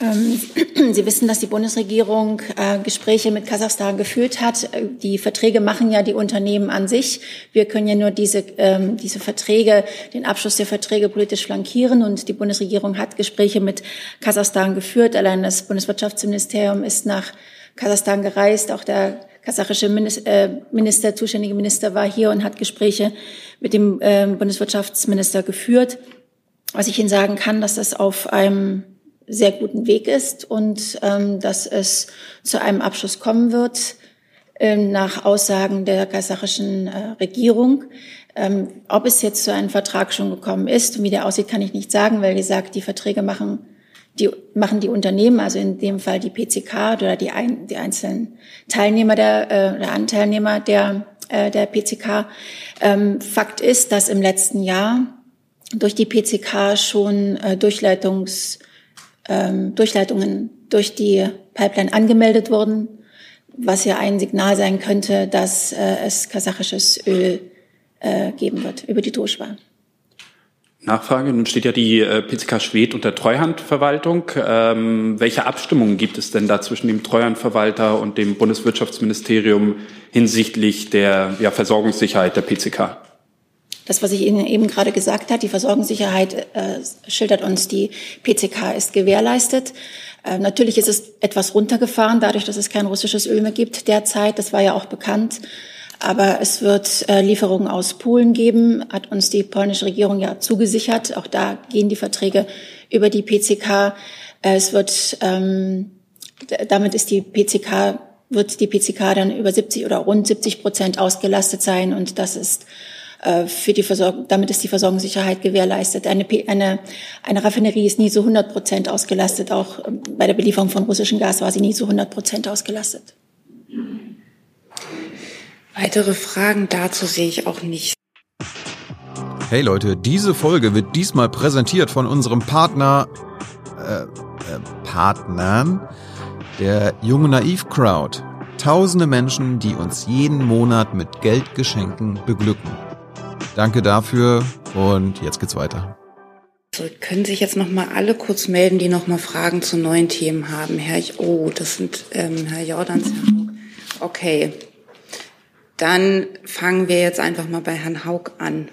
Ähm, Sie wissen, dass die Bundesregierung äh, Gespräche mit Kasachstan geführt hat. Äh, die Verträge machen ja die Unternehmen an sich. Wir können ja nur diese, ähm, diese Verträge, den Abschluss der Verträge politisch flankieren. Und die Bundesregierung hat Gespräche mit Kasachstan geführt. Allein das Bundeswirtschaftsministerium ist nach Kasachstan gereist. Auch der kasachische Minister, äh, Minister zuständige Minister war hier und hat Gespräche mit dem ähm, Bundeswirtschaftsminister geführt. Was ich Ihnen sagen kann, dass das auf einem sehr guten Weg ist und ähm, dass es zu einem Abschluss kommen wird ähm, nach Aussagen der kasachischen äh, Regierung. Ähm, ob es jetzt zu einem Vertrag schon gekommen ist und wie der aussieht, kann ich nicht sagen, weil wie gesagt, die Verträge machen die machen die Unternehmen, also in dem Fall die PCK oder die, ein, die einzelnen Teilnehmer der, äh, der Anteilnehmer der, äh, der PCK. Ähm, Fakt ist, dass im letzten Jahr durch die PCK schon äh, Durchleitungs ähm, Durchleitungen durch die Pipeline angemeldet wurden, was ja ein Signal sein könnte, dass äh, es kasachisches Öl äh, geben wird über die Druschba. Nachfrage. Nun steht ja die äh, PCK Schwedt unter Treuhandverwaltung. Ähm, welche Abstimmungen gibt es denn da zwischen dem Treuhandverwalter und dem Bundeswirtschaftsministerium hinsichtlich der ja, Versorgungssicherheit der PCK? Das, was ich Ihnen eben gerade gesagt habe, die Versorgungssicherheit äh, schildert uns, die PCK ist gewährleistet. Äh, natürlich ist es etwas runtergefahren, dadurch, dass es kein russisches Öl mehr gibt derzeit. Das war ja auch bekannt. Aber es wird äh, Lieferungen aus Polen geben, hat uns die polnische Regierung ja zugesichert. Auch da gehen die Verträge über die PCK. Äh, es wird, ähm, damit ist die PCK, wird die PCK dann über 70 oder rund 70 Prozent ausgelastet sein. Und das ist für die Versorgung, damit ist die Versorgungssicherheit gewährleistet. Eine, eine, eine Raffinerie ist nie so 100 Prozent ausgelastet. Auch ähm, bei der Belieferung von russischem Gas war sie nie so 100 Prozent ausgelastet. Weitere Fragen dazu sehe ich auch nicht. Hey Leute, diese Folge wird diesmal präsentiert von unserem Partner, äh, äh, Partnern, der Junge Naiv Crowd. Tausende Menschen, die uns jeden Monat mit Geldgeschenken beglücken. Danke dafür und jetzt geht's weiter. So, können sich jetzt noch mal alle kurz melden, die noch mal Fragen zu neuen Themen haben. Herr, ich, oh, das sind ähm, Herr Jordans. Okay, dann fangen wir jetzt einfach mal bei Herrn Haug an.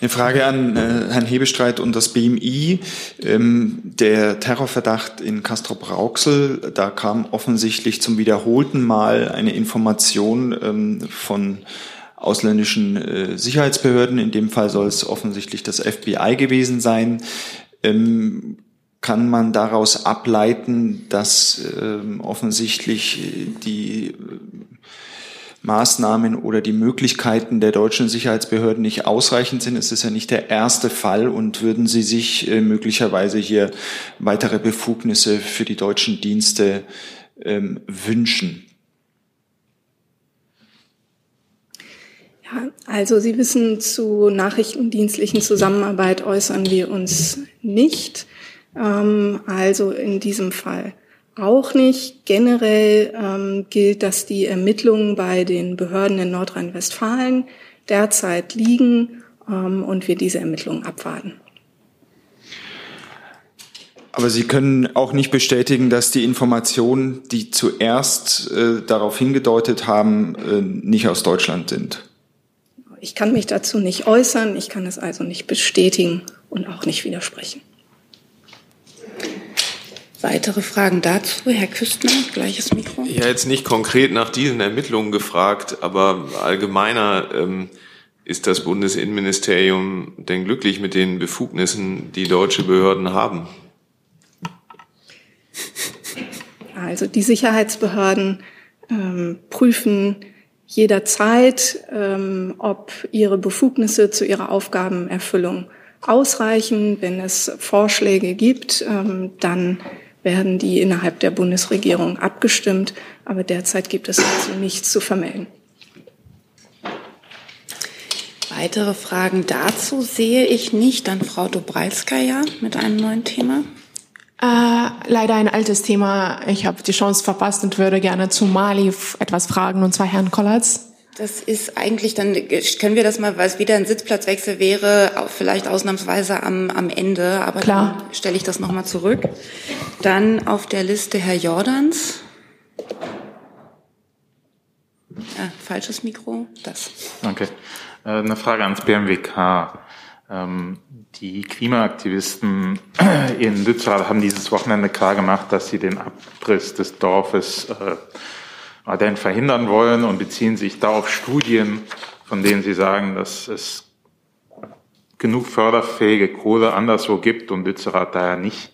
Eine Frage an äh, Herrn Hebestreit und das BMI. Ähm, der Terrorverdacht in Castrop-Rauxel, da kam offensichtlich zum wiederholten Mal eine Information ähm, von ausländischen äh, Sicherheitsbehörden. In dem Fall soll es offensichtlich das FBI gewesen sein. Ähm, kann man daraus ableiten, dass ähm, offensichtlich die Maßnahmen oder die Möglichkeiten der deutschen Sicherheitsbehörden nicht ausreichend sind. Es ist ja nicht der erste Fall und würden Sie sich äh, möglicherweise hier weitere Befugnisse für die deutschen Dienste ähm, wünschen? Ja, also Sie wissen, zu nachrichtendienstlichen Zusammenarbeit äußern wir uns nicht. Ähm, also in diesem Fall auch nicht. Generell ähm, gilt, dass die Ermittlungen bei den Behörden in Nordrhein-Westfalen derzeit liegen ähm, und wir diese Ermittlungen abwarten. Aber Sie können auch nicht bestätigen, dass die Informationen, die zuerst äh, darauf hingedeutet haben, äh, nicht aus Deutschland sind. Ich kann mich dazu nicht äußern, ich kann es also nicht bestätigen und auch nicht widersprechen. Weitere Fragen dazu? Herr Küstner, gleiches Mikro. Ja, jetzt nicht konkret nach diesen Ermittlungen gefragt, aber allgemeiner ähm, ist das Bundesinnenministerium denn glücklich mit den Befugnissen, die deutsche Behörden haben? Also die Sicherheitsbehörden ähm, prüfen jederzeit, ähm, ob ihre Befugnisse zu ihrer Aufgabenerfüllung ausreichen. Wenn es Vorschläge gibt, ähm, dann werden die innerhalb der Bundesregierung abgestimmt. Aber derzeit gibt es also nichts zu vermelden. Weitere Fragen dazu sehe ich nicht. Dann Frau Dobralskaya mit einem neuen Thema. Äh, leider ein altes Thema. Ich habe die Chance verpasst und würde gerne zu Mali etwas fragen, und zwar Herrn Kollatz. Das ist eigentlich, dann können wir das mal, weil es wieder ein Sitzplatzwechsel wäre, vielleicht ausnahmsweise am, am Ende, aber Klar. dann stelle ich das nochmal zurück. Dann auf der Liste Herr Jordans. Ah, falsches Mikro, das. Danke. Äh, eine Frage ans BMWK. Ähm, die Klimaaktivisten in Lützerath haben dieses Wochenende klar gemacht, dass sie den Abriss des Dorfes äh, weiterhin verhindern wollen und beziehen sich da auf Studien, von denen sie sagen, dass es genug förderfähige Kohle anderswo gibt und Lützerath daher nicht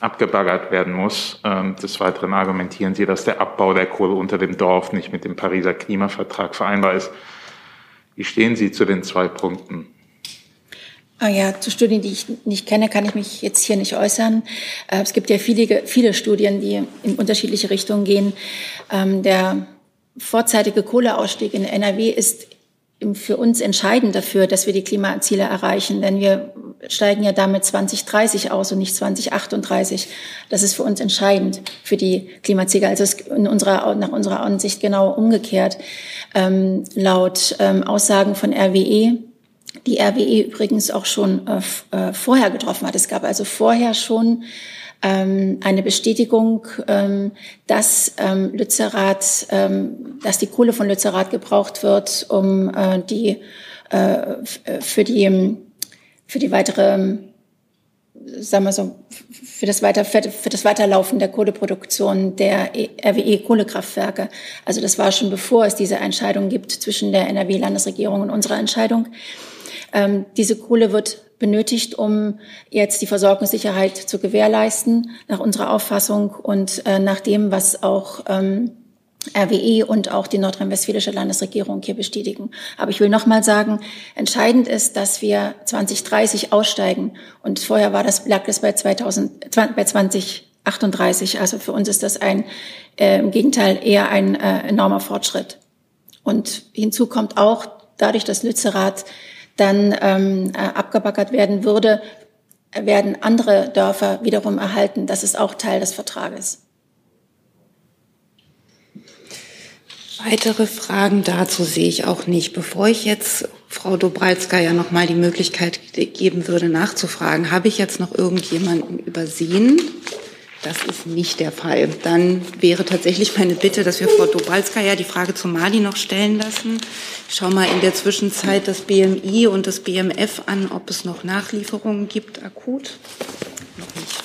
abgebaggert werden muss. Ähm, des Weiteren argumentieren sie, dass der Abbau der Kohle unter dem Dorf nicht mit dem Pariser Klimavertrag vereinbar ist. Wie stehen Sie zu den zwei Punkten? Ah ja, zu Studien, die ich nicht kenne, kann ich mich jetzt hier nicht äußern. Äh, es gibt ja viele, viele Studien, die in unterschiedliche Richtungen gehen. Ähm, der vorzeitige Kohleausstieg in NRW ist für uns entscheidend dafür, dass wir die Klimaziele erreichen, denn wir steigen ja damit 2030 aus und nicht 2038. Das ist für uns entscheidend für die Klimaziele. Also es ist in unserer, nach unserer Ansicht genau umgekehrt. Ähm, laut ähm, Aussagen von RWE die RWE übrigens auch schon äh, äh, vorher getroffen hat. Es gab also vorher schon ähm, eine Bestätigung, ähm, dass ähm, Lützerath, ähm, dass die Kohle von Lützerath gebraucht wird, um äh, die äh, für die für die weitere sagen wir so, für das, Weiter, für das Weiterlaufen der Kohleproduktion der RWE-Kohlekraftwerke. Also das war schon bevor es diese Entscheidung gibt zwischen der NRW-Landesregierung und unserer Entscheidung. Ähm, diese Kohle wird benötigt, um jetzt die Versorgungssicherheit zu gewährleisten, nach unserer Auffassung und äh, nach dem, was auch ähm, RWE und auch die nordrhein-westfälische Landesregierung hier bestätigen. Aber ich will noch mal sagen, entscheidend ist, dass wir 2030 aussteigen. Und vorher war das, lag das bei, 2000, bei 2038. Also für uns ist das ein, äh, im Gegenteil, eher ein äh, enormer Fortschritt. Und hinzu kommt auch, dadurch, dass Lützerath dann ähm, äh, abgebackert werden würde, werden andere Dörfer wiederum erhalten. Das ist auch Teil des Vertrages. Weitere Fragen dazu sehe ich auch nicht. Bevor ich jetzt Frau Dobralska ja noch mal die Möglichkeit geben würde, nachzufragen, habe ich jetzt noch irgendjemanden übersehen? Das ist nicht der Fall. Dann wäre tatsächlich meine Bitte, dass wir Frau Dobralska ja die Frage zu Mali noch stellen lassen. Ich schaue mal in der Zwischenzeit das BMI und das BMF an, ob es noch Nachlieferungen gibt, akut. Noch nicht.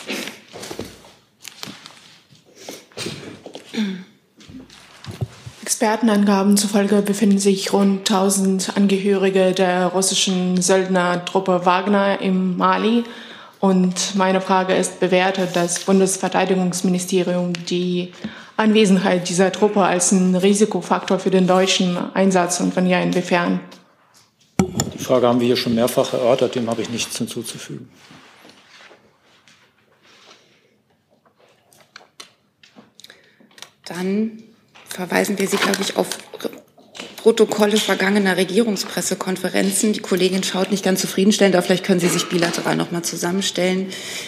Expertenangaben zufolge befinden sich rund 1000 Angehörige der russischen Söldnertruppe Wagner im Mali. Und meine Frage ist, bewertet das Bundesverteidigungsministerium die Anwesenheit dieser Truppe als einen Risikofaktor für den deutschen Einsatz und wenn ja, inwiefern? Die Frage haben wir hier schon mehrfach erörtert, dem habe ich nichts hinzuzufügen. Dann verweisen wir Sie, glaube ich, auf Protokolle vergangener Regierungspressekonferenzen. Die Kollegin schaut nicht ganz zufriedenstellend, aber vielleicht können Sie sich bilateral noch mal zusammenstellen.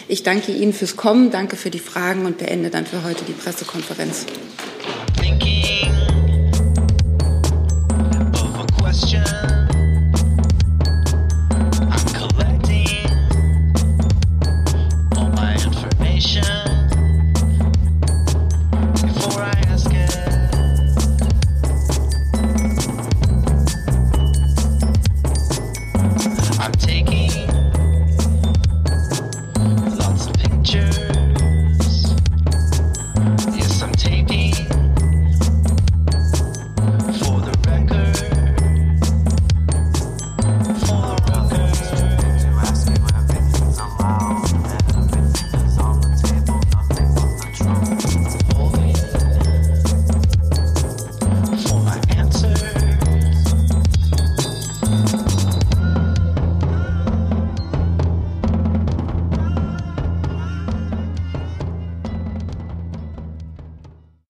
Ich danke Ihnen fürs Kommen, danke für die Fragen und beende dann für heute die Pressekonferenz.